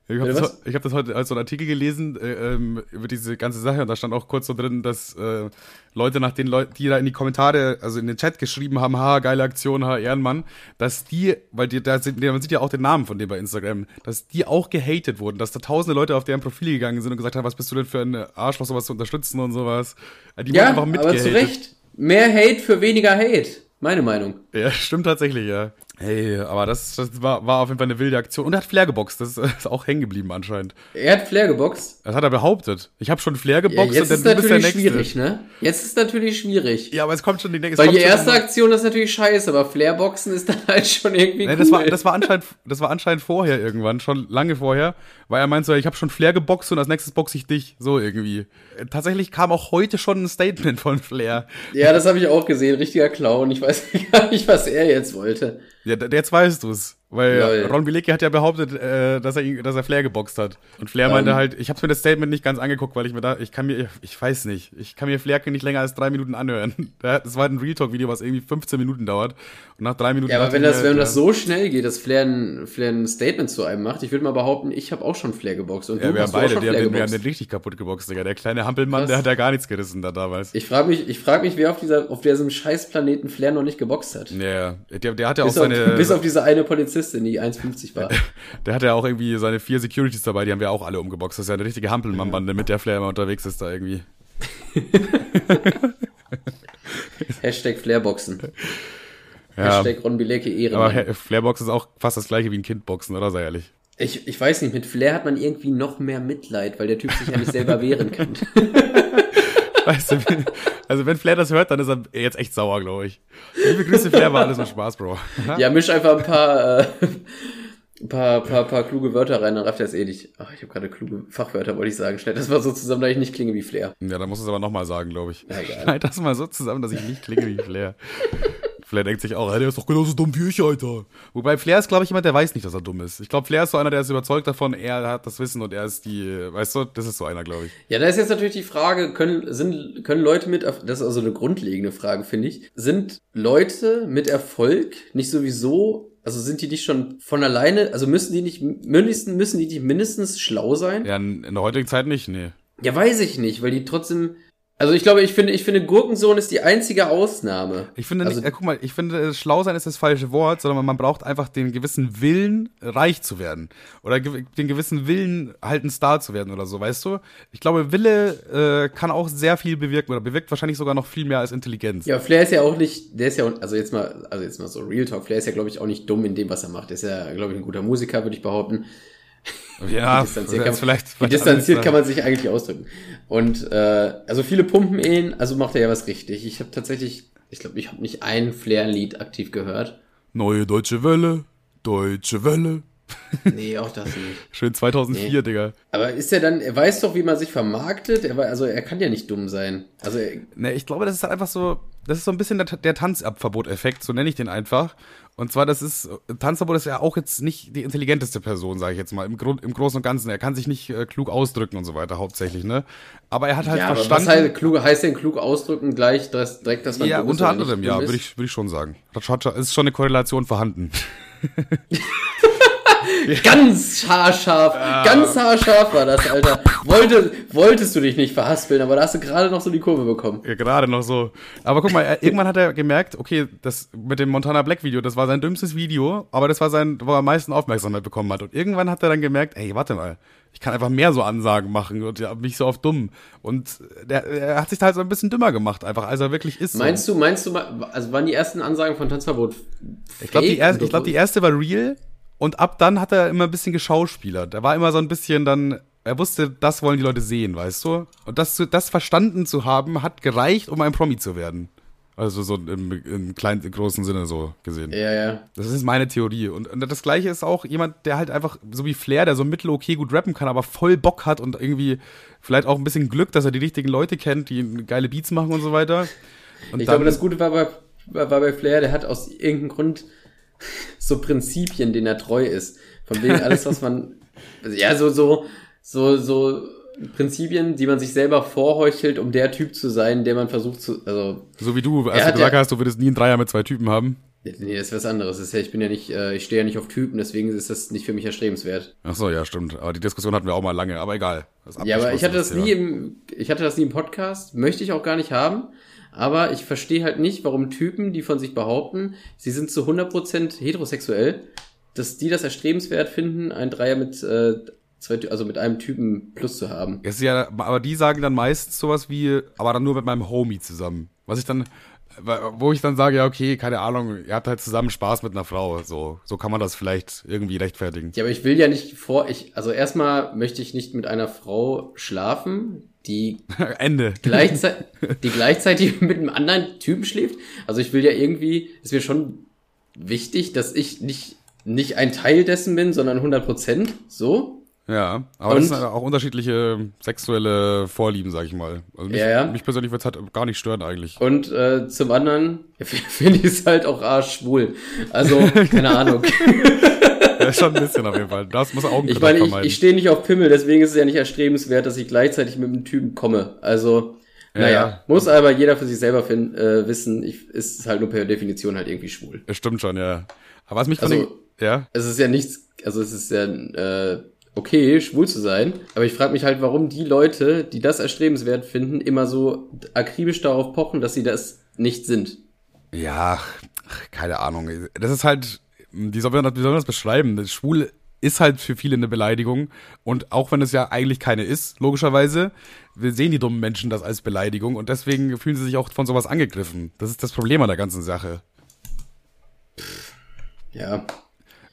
Ich habe das, ich hab das heute als so einen Artikel gelesen äh, ähm, über diese ganze Sache und da stand auch kurz so drin, dass äh, Leute nach den Leuten, die da in die Kommentare, also in den Chat geschrieben haben, ha, geile Aktion, ha, Ehrenmann, dass die, weil die, da sind, man sieht ja auch den Namen von dem bei Instagram, dass die auch gehatet wurden, dass da tausende Leute auf deren Profile gegangen sind und gesagt haben, was bist du denn für ein Arschloch, sowas zu unterstützen und sowas. Die ja, einfach aber mitgehatet. zu Recht. Mehr Hate für weniger Hate. Meine Meinung. Ja, stimmt tatsächlich, ja. Hey, aber das, das war, war auf jeden Fall eine wilde Aktion. Und er hat Flair geboxt, das ist, ist auch hängen geblieben anscheinend. Er hat Flair geboxt. Das hat er behauptet. Ich habe schon Flair Ja, geboxt jetzt und ist natürlich schwierig, ne? Jetzt ist natürlich schwierig. Ja, aber es kommt schon die nächste. Weil die erste Aktion ist natürlich scheiße, aber Flairboxen ist dann (laughs) halt schon irgendwie Nee, cool. das, war, das, war anscheinend, das war anscheinend vorher irgendwann, schon lange vorher, weil er meint so, ich habe schon Flair geboxt und als nächstes boxe ich dich, so irgendwie. Tatsächlich kam auch heute schon ein Statement von Flair. ja, das habe ich auch gesehen. Richtiger Clown. Ich weiß (laughs) gar nicht, was er jetzt wollte. Ja, jetzt weißt du's. Weil Lol. Ron Bilecki hat ja behauptet, äh, dass er ihn, dass er Flair geboxt hat. Und Flair meinte Ähm. halt, ich habe mir das Statement nicht ganz angeguckt, weil ich mir da, ich kann mir, ich weiß nicht, ich kann mir Flair nicht länger als drei Minuten anhören. (laughs) Das war ein Real Talk Video, was irgendwie 15 Minuten dauert. Und nach drei Minuten. Ja, aber wenn das, mir, wenn das so schnell geht, dass Flair ein, Flair ein Statement zu einem macht, ich würde mal behaupten, ich habe auch schon Flair geboxt. Und Ja, wir haben auch beide, die haben, den, wir haben den richtig kaputt geboxt, Digga. Der kleine Hampelmann, Krass. der hat ja gar nichts gerissen da damals. Ich frage mich, ich frag mich, wer auf dieser, auf diesem scheiß Planeten Flair noch nicht geboxt hat. Ja, der, der hat ja auch Bis auf, seine, bis auf diese eine Polizistin, die 1,50 war. der hat ja auch irgendwie seine vier Securities dabei, die haben wir auch alle umgeboxt. Das ist ja eine richtige Hampelmann-Bande, mit der Flair immer unterwegs ist da irgendwie. (laughs) Hashtag Flairboxen. Ja, Hashtag Ron Bilecki aber Ehrenmann. He- Flairbox ist auch fast das gleiche wie ein Kindboxen, oder? Sei ehrlich. Ich, ich weiß nicht, mit Flair hat man irgendwie noch mehr Mitleid, weil der Typ sich ja nicht selber (laughs) wehren kann. (laughs) Weißt du, also wenn Flair das hört, dann ist er jetzt echt sauer, glaube ich. Liebe Grüße, Flair, war alles nur Spaß, Bro. (laughs) Ja, misch einfach ein paar, äh, ein paar, paar, paar kluge Wörter rein, dann rafft er es eh nicht. Ach, ich habe gerade kluge Fachwörter, wollte ich sagen. Schneid das mal so zusammen, dass ich nicht klinge wie Flair. Ja, dann muss es aber nochmal sagen, glaube ich. Ja, egal. Schneid das mal so zusammen, dass ich nicht klinge wie Flair. Flair denkt sich auch, "Ey, der ist doch genauso dumm wie ich, Alter. Wobei Flair ist, glaube ich, jemand, der weiß nicht, dass er dumm ist. Ich glaube, Flair ist so einer, der ist überzeugt davon, er hat das Wissen und er ist die, weißt du, das ist so einer, glaube ich. Ja, da ist jetzt natürlich die Frage, können, sind, können Leute mit, das ist also eine grundlegende Frage, finde ich. Sind Leute mit Erfolg nicht sowieso, also sind die nicht schon von alleine, also müssen die nicht, mindestens, müssen die nicht mindestens schlau sein? Ja, in, in der heutigen Zeit nicht, nee. Ja, weiß ich nicht, weil die trotzdem, also ich glaube, ich finde, ich finde, Gurkensohn ist die einzige Ausnahme. Ich finde, Also- nicht, äh, guck mal, ich finde, schlau sein ist das falsche Wort, sondern man braucht einfach den gewissen Willen, reich zu werden. Oder ge den gewissen Willen, halt ein Star zu werden oder so, weißt du? Ich glaube, Wille äh, kann auch sehr viel bewirken oder bewirkt wahrscheinlich sogar noch viel mehr als Intelligenz. Ja, Flair ist ja auch nicht, der ist ja, also jetzt mal, also jetzt mal so Real Talk, Flair ist ja, glaube ich, auch nicht dumm in dem, was er macht. Der ist ja, glaube ich, ein guter Musiker, würde ich behaupten. Ja Wie distanziert, kann, jetzt vielleicht, wie distanziert alles kann man sich eigentlich ausdrücken. Und äh, also viele pumpen ihn, also macht er ja was richtig. Ich habe tatsächlich, ich glaube, ich habe nicht ein Flair-Lied aktiv gehört. Neue Deutsche Welle, Deutsche Welle. Nee, auch das nicht. (laughs) Schön 2004, Nee. Digga. Aber ist er dann, er weiß doch, wie man sich vermarktet. Er, war- also er kann ja nicht dumm sein. Also er, Ne, ich glaube, das ist halt einfach so, das ist so ein bisschen der, der Tanzabverbot-Effekt, so nenne ich den einfach. Und zwar, das ist, Tanzverbot ist ja auch jetzt nicht die intelligenteste Person, sage ich jetzt mal, im, Grund, im Großen und Ganzen. Er kann sich nicht äh, klug ausdrücken und so weiter, hauptsächlich, ne? Aber er hat halt ja, aber was verstanden. heißt, klug, heißt denn klug ausdrücken gleich das, direkt, dass man ja, unter anderem, ja, würde ich, würde ich schon sagen. Schon- ist schon eine Korrelation vorhanden. (laughs) (laughs) (laughs) Ganz haarscharf, ganz haarscharf war das, Alter. Wollte, wolltest du dich nicht verhaspeln, aber da hast du gerade noch so die Kurve bekommen. Ja, gerade noch so. Aber guck mal, er, irgendwann hat er gemerkt, okay, das mit dem Montana Black Video, das war sein dümmstes Video, aber das war sein, wo er am meisten Aufmerksamkeit bekommen hat. Und irgendwann hat er dann gemerkt, ey, warte mal, ich kann einfach mehr so Ansagen machen und ja, mich so auf dumm. Und der, er hat sich da halt so ein bisschen dümmer gemacht, einfach, als er wirklich ist. Meinst du, meinst du, also waren die ersten Ansagen von Tanzverbot Ich glaube, die, erste, ich glaub, die erste war real und ab dann hat er immer ein bisschen geschauspielert. Er war immer so ein bisschen dann, er wusste, das wollen die Leute sehen, weißt du? Und das, das verstanden zu haben, hat gereicht, um ein Promi zu werden. Also so im, im kleinen, im großen Sinne so gesehen. Ja, ja. Das ist meine Theorie. Und, und das gleiche ist auch jemand, der halt einfach, so wie Flair, der so mittel okay gut rappen kann, aber voll Bock hat und irgendwie vielleicht auch ein bisschen Glück, dass er die richtigen Leute kennt, die geile Beats machen und so weiter. Und Ich glaube, das Gute war bei, war bei Flair, der hat aus irgendeinem Grund, so Prinzipien, denen er treu ist. Von wegen alles, was man, (laughs) ja, so, so, so, so Prinzipien, die man sich selber vorheuchelt, um der Typ zu sein, der man versucht zu, also. So wie du, als du gesagt ja, hast, du würdest nie einen Dreier mit zwei Typen haben. Nee, das ist was anderes. Das ist ja, ich bin ja nicht, äh, ich stehe ja nicht auf Typen, deswegen ist das nicht für mich erstrebenswert. Ach so, ja, stimmt. Aber die Diskussion hatten wir auch mal lange, aber egal. Ja, aber ich hatte das, das nie im, ich hatte das nie im Podcast, möchte ich auch gar nicht haben. Aber ich verstehe halt nicht, warum Typen, die von sich behaupten, sie sind zu 100% heterosexuell, dass die das erstrebenswert finden, ein Dreier mit äh, zwei, also mit einem Typen plus zu haben. Es ist ja, aber die sagen dann meistens sowas wie, aber dann nur mit meinem Homie zusammen. Was ich dann, wo ich dann sage, ja, okay, keine Ahnung, ihr habt halt zusammen Spaß mit einer Frau. So, so kann man das vielleicht irgendwie rechtfertigen. Ja, aber ich will ja nicht vor, ich, also erstmal möchte ich nicht mit einer Frau schlafen, die (laughs) Ende. Gleichzeitig, (laughs) die gleichzeitig mit einem anderen Typen schläft. Also ich will ja irgendwie, ist mir schon wichtig, dass ich nicht, nicht ein Teil dessen bin, sondern 100 Prozent, so. Ja, aber und, das sind auch unterschiedliche sexuelle Vorlieben, sag ich mal. Also mich, ja, ja. mich persönlich wird's halt gar nicht stören eigentlich. Und äh, zum anderen (laughs) finde ich es halt auch arschschwul. Also, keine Ahnung. (laughs) ja, schon ein bisschen auf jeden Fall. Das muss auch Ich meine, ich, ich stehe nicht auf Pimmel, deswegen ist es ja nicht erstrebenswert, dass ich gleichzeitig mit einem Typen komme. Also, ja, naja, ja. muss aber jeder für sich selber find, äh, wissen, ich, ist halt nur per Definition halt irgendwie schwul. Stimmt schon, ja. Aber was mich von also, den, ja. Es ist ja nichts, also es ist ja äh, okay, schwul zu sein. Aber ich frage mich halt, warum die Leute, die das erstrebenswert finden, immer so akribisch darauf pochen, dass sie das nicht sind. Ja, keine Ahnung. Das ist halt, wie soll man das, wie soll man das beschreiben? Das Schwul ist halt für viele eine Beleidigung. Und auch wenn es ja eigentlich keine ist, logischerweise, wir sehen die dummen Menschen das als Beleidigung und deswegen fühlen sie sich auch von sowas angegriffen. Das ist das Problem an der ganzen Sache. Ja,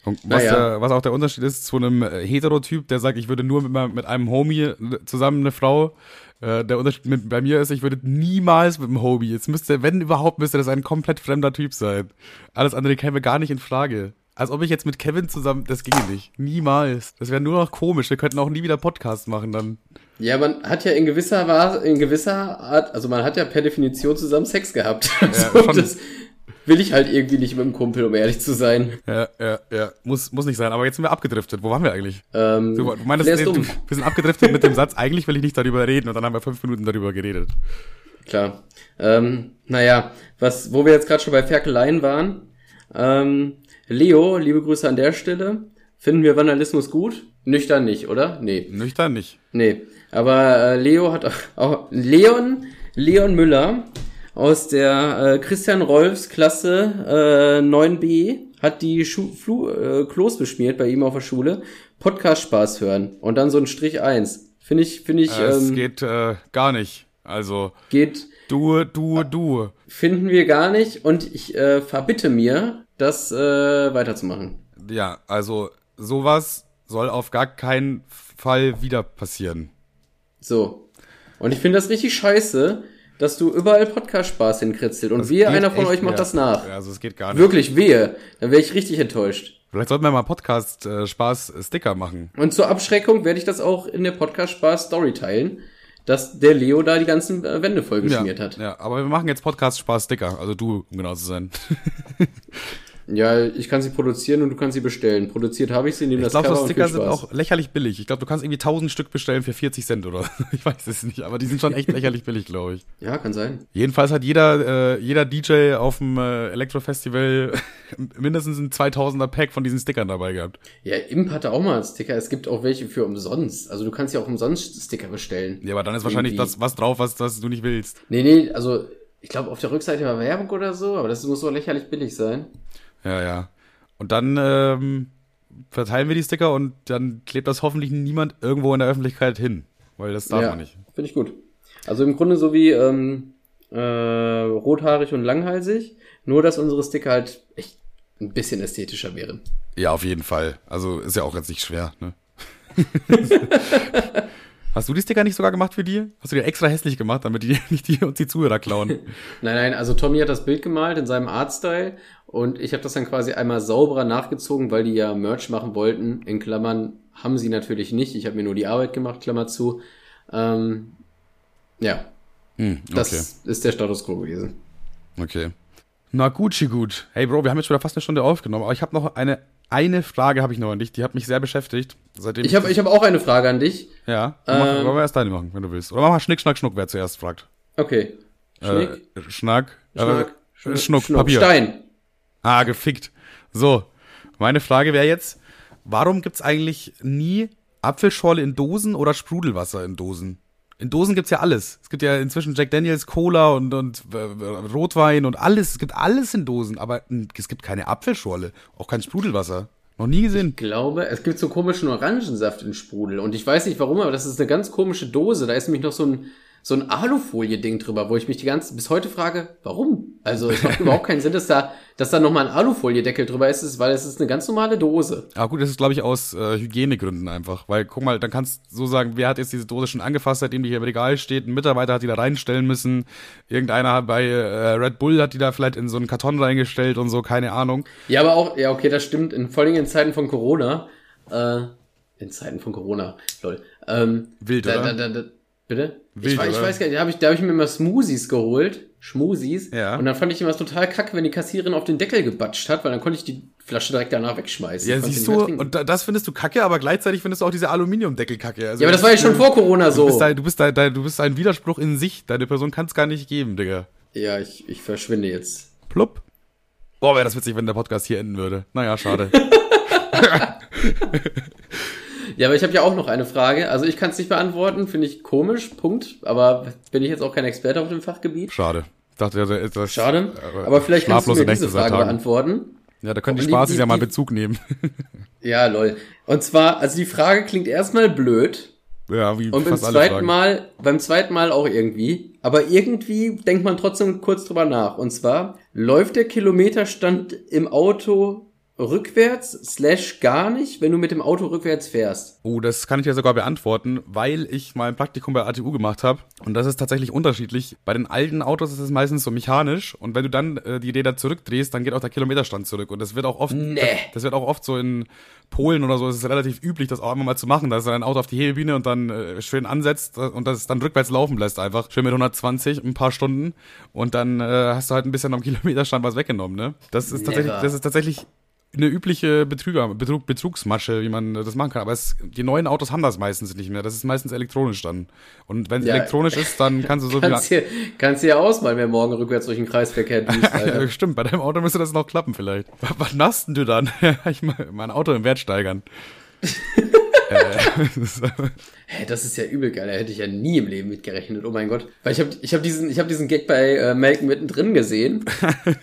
und was, naja. der, was auch der Unterschied ist zu einem äh, Heterotyp, der sagt, ich würde nur mit, mit einem Homie äh, zusammen eine Frau. Äh, der Unterschied mit, bei mir ist, ich würde niemals mit einem Homie. Jetzt müsste, wenn überhaupt, müsste das ein komplett fremder Typ sein. Alles andere käme gar nicht in Frage. Als ob ich jetzt mit Kevin zusammen, das ginge nicht. Niemals. Das wäre nur noch komisch. Wir könnten auch nie wieder Podcast machen dann. Ja, man hat ja in gewisser, in gewisser Art, also man hat ja per Definition zusammen Sex gehabt. (laughs) Ja, also das, will ich halt irgendwie nicht mit dem Kumpel, um ehrlich zu sein. Ja, ja, ja. Muss, muss nicht sein. Aber jetzt sind wir abgedriftet. Wo waren wir eigentlich? Ähm, du, du meinst, nee, du, wir sind abgedriftet mit dem (laughs) Satz, eigentlich will ich nicht darüber reden. Und dann haben wir fünf Minuten darüber geredet. Klar. Ähm, naja, was, wo wir jetzt gerade schon bei Ferkeleien waren. Ähm, Leo, liebe Grüße an der Stelle. Finden wir Vandalismus gut? Nüchtern nicht, oder? Nee. Nüchtern nicht. Nee. Aber äh, Leo hat auch, auch Leon, Leon Müller aus der äh, Christian Rolfs Klasse äh, 9b hat die Schu Flu äh, Klos beschmiert bei ihm auf der Schule. Podcast Spaß hören und dann so ein Strich 1. Finde ich, finde ich. Äh, es ähm, geht äh, gar nicht. Also. Geht. Du, du, du. Finden wir gar nicht und ich äh, verbitte mir, das äh, weiterzumachen. Ja, also sowas soll auf gar keinen Fall wieder passieren. So. Und ich finde das richtig scheiße, dass du überall Podcast-Spaß hinkritzelt und das wehe, einer von euch macht das nach. Also es geht gar nicht. Wirklich, wehe. Dann wäre ich richtig enttäuscht. Vielleicht sollten wir mal Podcast-Spaß-Sticker machen. Und zur Abschreckung werde ich das auch in der Podcast-Spaß-Story teilen, dass der Leo da die ganzen äh, Wände voll geschmiert ja, hat. Ja, aber wir machen jetzt Podcast-Spaß-Sticker. Also du, um genau zu sein. (laughs) Ja, ich kann sie produzieren und du kannst sie bestellen. Produziert habe ich sie, nehme das Ich glaube, so Sticker sind auch lächerlich billig. Ich glaube, du kannst irgendwie 1000 Stück bestellen für 40 Cent oder (laughs) ich weiß es nicht, aber die sind schon echt lächerlich billig, glaube ich. Ja, kann sein. Jedenfalls hat jeder äh, jeder DJ auf dem äh, Elektrofestival (laughs) mindestens ein 2000er Pack von diesen Stickern dabei gehabt. Ja, Imp hatte auch mal Sticker. Es gibt auch welche für umsonst. Also du kannst ja auch umsonst Sticker bestellen. Ja, aber dann ist wahrscheinlich das was drauf, was, was du nicht willst. Nee, nee, also ich glaube auf der Rückseite war Werbung oder so, aber das muss so lächerlich billig sein. Ja, ja. Und dann ähm, verteilen wir die Sticker und dann klebt das hoffentlich niemand irgendwo in der Öffentlichkeit hin. Weil das darf ja, man nicht. Finde ich gut. Also im Grunde so wie ähm, äh, rothaarig und langhalsig, nur dass unsere Sticker halt echt ein bisschen ästhetischer wären. Ja, auf jeden Fall. Also ist ja auch jetzt nicht schwer, ne? (laughs) (laughs) Hast du die Sticker nicht sogar gemacht für die? Hast du die extra hässlich gemacht, damit die (laughs) nicht die, uns die Zuhörer klauen? (laughs) nein, nein, also Tommy hat das Bild gemalt in seinem Artstyle und ich habe das dann quasi einmal sauberer nachgezogen, weil die ja Merch machen wollten. In Klammern haben sie natürlich nicht. Ich habe mir nur die Arbeit gemacht, Klammer zu. Ähm, ja. Hm, okay. Das ist der Status quo gewesen. Okay. Na Gucci gut. Hey Bro, wir haben jetzt schon wieder fast eine Stunde aufgenommen, aber ich habe noch eine eine Frage habe ich noch an dich, die hat mich sehr beschäftigt. Seitdem ich habe ich hab auch eine Frage an dich. Ja, ähm, mach, wollen wir erst deine machen, wenn du willst. Oder mach mal Schnick, Schnack, Schnuck, wer zuerst fragt. Okay. Schnick. Äh, Schnack. Schnack. Äh, Schnuck, Schnuck, Papier. Stein. Ah, gefickt. So, meine Frage wäre jetzt, warum gibt's eigentlich nie Apfelschorle in Dosen oder Sprudelwasser in Dosen? In Dosen gibt's ja alles. Es gibt ja inzwischen Jack Daniels, Cola und, und äh, Rotwein und alles. Es gibt alles in Dosen, aber es gibt keine Apfelschorle, auch kein Sprudelwasser. Noch nie gesehen. Ich glaube, es gibt so komischen Orangensaft in Sprudel. Und ich weiß nicht warum, aber das ist eine ganz komische Dose. Da ist nämlich noch so ein, so ein Alufolie-Ding drüber, wo ich mich die ganze, bis heute frage, warum? Also es macht überhaupt keinen Sinn, dass da, dass da nochmal ein Alufolie-Deckel drüber ist, weil es ist eine ganz normale Dose. Ah gut, das ist glaube ich aus äh, Hygienegründen einfach, weil guck mal, dann kannst du so sagen, wer hat jetzt diese Dose schon angefasst, seitdem die hier im Regal steht, ein Mitarbeiter hat die da reinstellen müssen, irgendeiner bei äh, Red Bull hat die da vielleicht in so einen Karton reingestellt und so, keine Ahnung. Ja, aber auch, ja okay, das stimmt, in, vor allem in Zeiten von Corona, äh, in Zeiten von Corona, lol. Ähm, Wild, oder? Da, da, da, bitte? Wild, ich, ich weiß gar nicht, da habe ich, da hab ich mir immer Smoothies geholt. Schmusis. Ja. Und dann fand ich immer total kacke, wenn die Kassiererin auf den Deckel gebatscht hat, weil dann konnte ich die Flasche direkt danach wegschmeißen. Ja, siehst du, und da, das findest du kacke, aber gleichzeitig findest du auch diese Aluminiumdeckel kacke. Also, ja, aber das war ja schon vor Corona Du so. bist, ein, du, bist ein, du bist ein Widerspruch in sich. Deine Person kann es gar nicht geben, Digga. Ja, ich, ich verschwinde jetzt. Plupp. Boah, wäre das witzig, wenn der Podcast hier enden würde. Naja, schade. (laughs) (laughs) Ja, aber ich habe ja auch noch eine Frage. Also ich kann es nicht beantworten, finde ich komisch, Punkt. Aber bin ich jetzt auch kein Experte auf dem Fachgebiet. schade. Ich dachte, das ist Schade. Aber vielleicht kannst du mir diese Nächte Frage beantworten. Ja, da können die die- ja mal Bezug nehmen. (laughs) Ja, lol. Und zwar, also die Frage klingt erstmal blöd. ja, wie Und beim zweiten. Mal, beim zweiten Mal auch irgendwie. Aber irgendwie denkt man trotzdem kurz drüber nach. Und zwar, läuft der Kilometerstand im Auto rückwärts, slash gar nicht, wenn du mit dem Auto rückwärts fährst? Oh, das kann ich ja sogar beantworten, weil ich mal ein Praktikum bei ATU gemacht habe. Und das ist tatsächlich unterschiedlich. Bei den alten Autos ist es meistens so mechanisch. Und wenn du dann äh, die Räder zurückdrehst, dann geht auch der Kilometerstand zurück. Und das wird auch oft, Nee. das, das wird auch oft so in Polen oder so, ist es relativ üblich, das auch einmal mal zu machen, dass er ein Auto auf die Hebebühne und dann äh, schön ansetzt und das dann rückwärts laufen lässt einfach. Schön mit 120, ein paar Stunden. Und dann äh, hast du halt ein bisschen am Kilometerstand was weggenommen, ne? Das ist tatsächlich, Never. das ist tatsächlich eine übliche Betrüger, Betrug, Betrugsmasche, wie man das machen kann. Aber es, die neuen Autos haben das meistens nicht mehr. Das ist meistens elektronisch dann. Und wenn es Ja. elektronisch ist, dann kannst du so (laughs) Kannst viel. dir, kannst dir ja ausmalen, wer morgen rückwärts durch den Kreisverkehr düst. (laughs) Ja, stimmt, bei deinem Auto müsste das noch klappen vielleicht. (laughs) Was, machst denn du dann? ich mein, Auto im Wert steigern. äh, Hä, das ist ja übel geil. Da hätte ich ja nie im Leben mit gerechnet. Oh mein Gott. Weil ich habe ich hab diesen, ich hab diesen Gag bei äh, Malcolm mittendrin gesehen,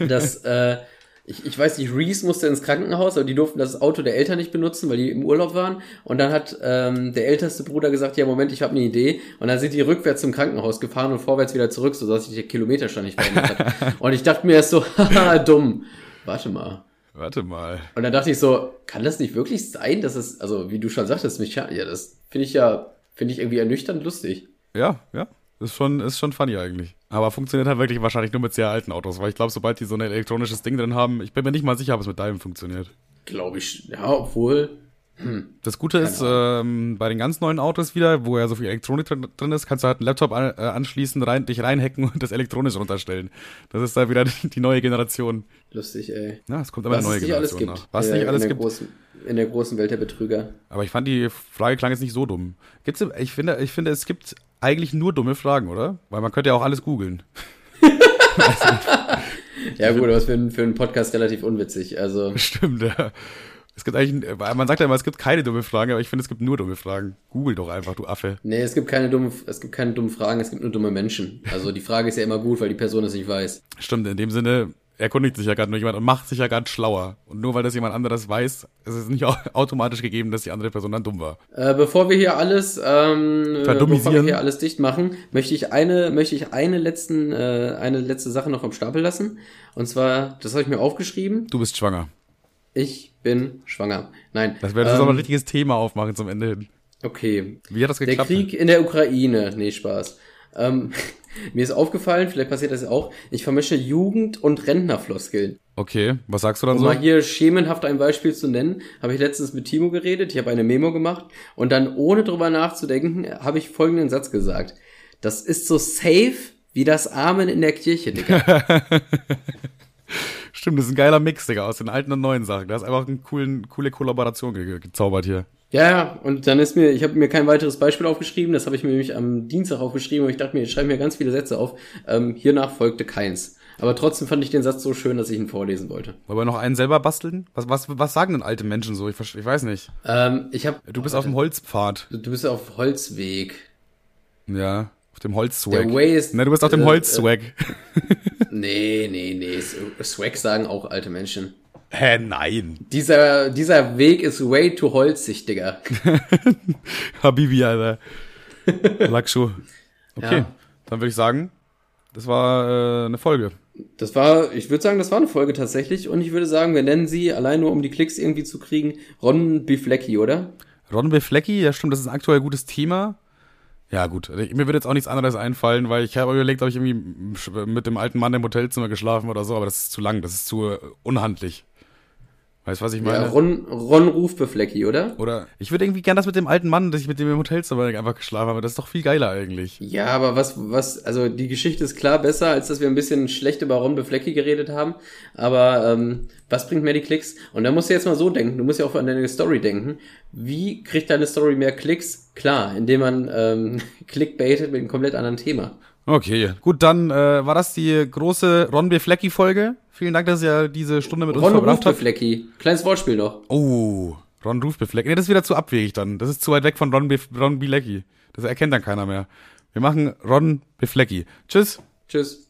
dass, äh, ich, ich weiß nicht, Reese musste ins Krankenhaus, aber die durften das Auto der Eltern nicht benutzen, weil die im Urlaub waren. Und dann hat ähm, der älteste Bruder gesagt, ja, Moment, ich habe eine Idee. Und dann sind die rückwärts zum Krankenhaus gefahren und vorwärts wieder zurück, sodass sich der Kilometerstand nicht verändert hat. (laughs) Und ich dachte mir erst so, haha, dumm. Warte mal. warte mal. Und dann dachte ich so, kann das nicht wirklich sein, dass es, also wie du schon sagtest, mich, ja, das finde ich ja, finde ich irgendwie ernüchternd lustig. Ja, ja. Ist schon, ist schon funny eigentlich. Aber funktioniert halt wirklich wahrscheinlich nur mit sehr alten Autos, weil ich glaube, sobald die so ein elektronisches Ding drin haben, ich bin mir nicht mal sicher, ob es mit deinem funktioniert. Glaube ich, ja, obwohl, Das Gute ist, ähm, bei den ganz neuen Autos wieder, wo ja so viel Elektronik drin, ist, kannst du halt einen Laptop an, äh, anschließen, rein, dich reinhacken und das elektronisch runterstellen. Das ist da wieder (laughs) die neue Generation. lustig, ey. Ja, es kommt immer Was eine neue es nicht alles Generation gibt. nach. Was äh, nicht alles in der gibt. Großen, in der großen Welt der Betrüger. Aber ich fand die Frage klang jetzt nicht so dumm. Gibt's, ich finde, ich finde, es gibt eigentlich nur dumme Fragen, oder? Weil man könnte ja auch alles googeln. (laughs) Ja gut, aber für, einen- für einen Podcast relativ unwitzig. Also, (laughs) Stimmt, ja. Es gibt eigentlich, man sagt ja immer, es gibt keine dumme Fragen, aber ich finde, es gibt nur dumme Fragen. Google doch einfach, du Affe. nee, es gibt keine dummen, es gibt keine dummen Fragen, es gibt nur dumme Menschen. Also die Frage ist ja immer gut, weil die Person es nicht weiß. Stimmt, in dem Sinne erkundigt sich ja gerade nur jemand und macht sich ja gerade schlauer. Und nur weil das jemand anderes weiß, ist es nicht au- (laughs) automatisch gegeben, dass die andere Person dann dumm war. Äh, bevor wir hier alles, ähm, äh, Verdummisieren. bevor wir hier alles dicht machen, möchte ich eine, möchte ich eine letzten, äh, eine letzte Sache noch am Stapel lassen. Und zwar, das habe ich mir aufgeschrieben. Du bist schwanger. Ich bin schwanger. Nein. Das wäre das ähm, aber ein richtiges Thema aufmachen zum Ende hin. Okay. Wie hat das Der geklappt? Krieg in der Ukraine. Nee, Spaß. Ähm, (laughs) mir ist aufgefallen, vielleicht passiert das ja auch, ich vermische Jugend- und Rentnerfloskeln. Okay, was sagst du dann Um so? mal hier schemenhaft ein Beispiel zu nennen, habe ich letztens mit Timo geredet, ich habe eine Memo gemacht und dann ohne drüber nachzudenken, habe ich folgenden Satz gesagt. Das ist so safe wie das Amen in der Kirche, Digga. (laughs) Stimmt, das ist ein geiler Mix, Digga, aus den alten und neuen Sachen. Da ist einfach eine coolen, coole Kollaboration ge gezaubert hier. Ja, ja, und dann ist mir, ich habe mir kein weiteres Beispiel aufgeschrieben, das habe ich mir nämlich am Dienstag aufgeschrieben und ich dachte mir, ich schreibe mir ganz viele Sätze auf. Ähm, hiernach folgte keins. Aber trotzdem fand ich den Satz so schön, dass ich ihn vorlesen wollte. Wollen wir noch einen selber basteln? Was, was, was sagen denn alte Menschen so? Ich, ich weiß nicht. Ähm, ich hab, Du bist auf dem Holzpfad. du bist auf Holzweg. Ja, auf dem Holzswag. Der Way ist- Ne, du bist auf dem äh, Holzswag. (laughs) Nee, nee, nee. S- Swag sagen auch alte Menschen. Hä, nein. Dieser, dieser Weg ist way too holzig, Digga. (laughs) Habibi, Alter. (laughs) Lackschuh. Okay, Ja. dann würde ich sagen, das war äh, eine Folge. Das war, ich würde sagen, das war eine Folge tatsächlich. Und ich würde sagen, wir nennen sie, allein nur um die Klicks irgendwie zu kriegen, Ron Biflecki, oder? Ron Beflecki, ja stimmt, das ist ein aktuell gutes Thema. Ja gut, mir würde jetzt auch nichts anderes einfallen, weil ich habe überlegt, ob ich irgendwie mit dem alten Mann im Hotelzimmer geschlafen oder so, aber das ist zu lang, das ist zu unhandlich. Weißt du, was ich meine? Ja, Ron, Ron Ruf Biflecki, oder? Oder ich würde irgendwie gern das mit dem alten Mann, dass ich mit dem im Hotelzimmer einfach geschlafen habe. Das ist doch viel geiler eigentlich. Ja, aber was, was, also die Geschichte ist klar besser, als dass wir ein bisschen schlecht über Ron Beflecki geredet haben. Aber ähm, was bringt mehr die Klicks? Und da musst du jetzt mal so denken, du musst ja auch an deine Story denken. Wie kriegt deine Story mehr Klicks? Klar, indem man ähm, (laughs) clickbaitet mit einem komplett anderen Thema. Okay, gut, dann äh, war das die große Ron B. Vielen Dank, dass ihr diese Stunde mit uns Ron Ruf verbracht habt. Beflecki. Kleines Wortspiel noch. Oh, Ron Ruf befleckt. Nee, das ist wieder zu abwegig dann. Das ist zu weit weg von Ron, Bef Ron Bilecki. Das erkennt dann keiner mehr. Wir machen Ron Beflecki. Tschüss. Tschüss.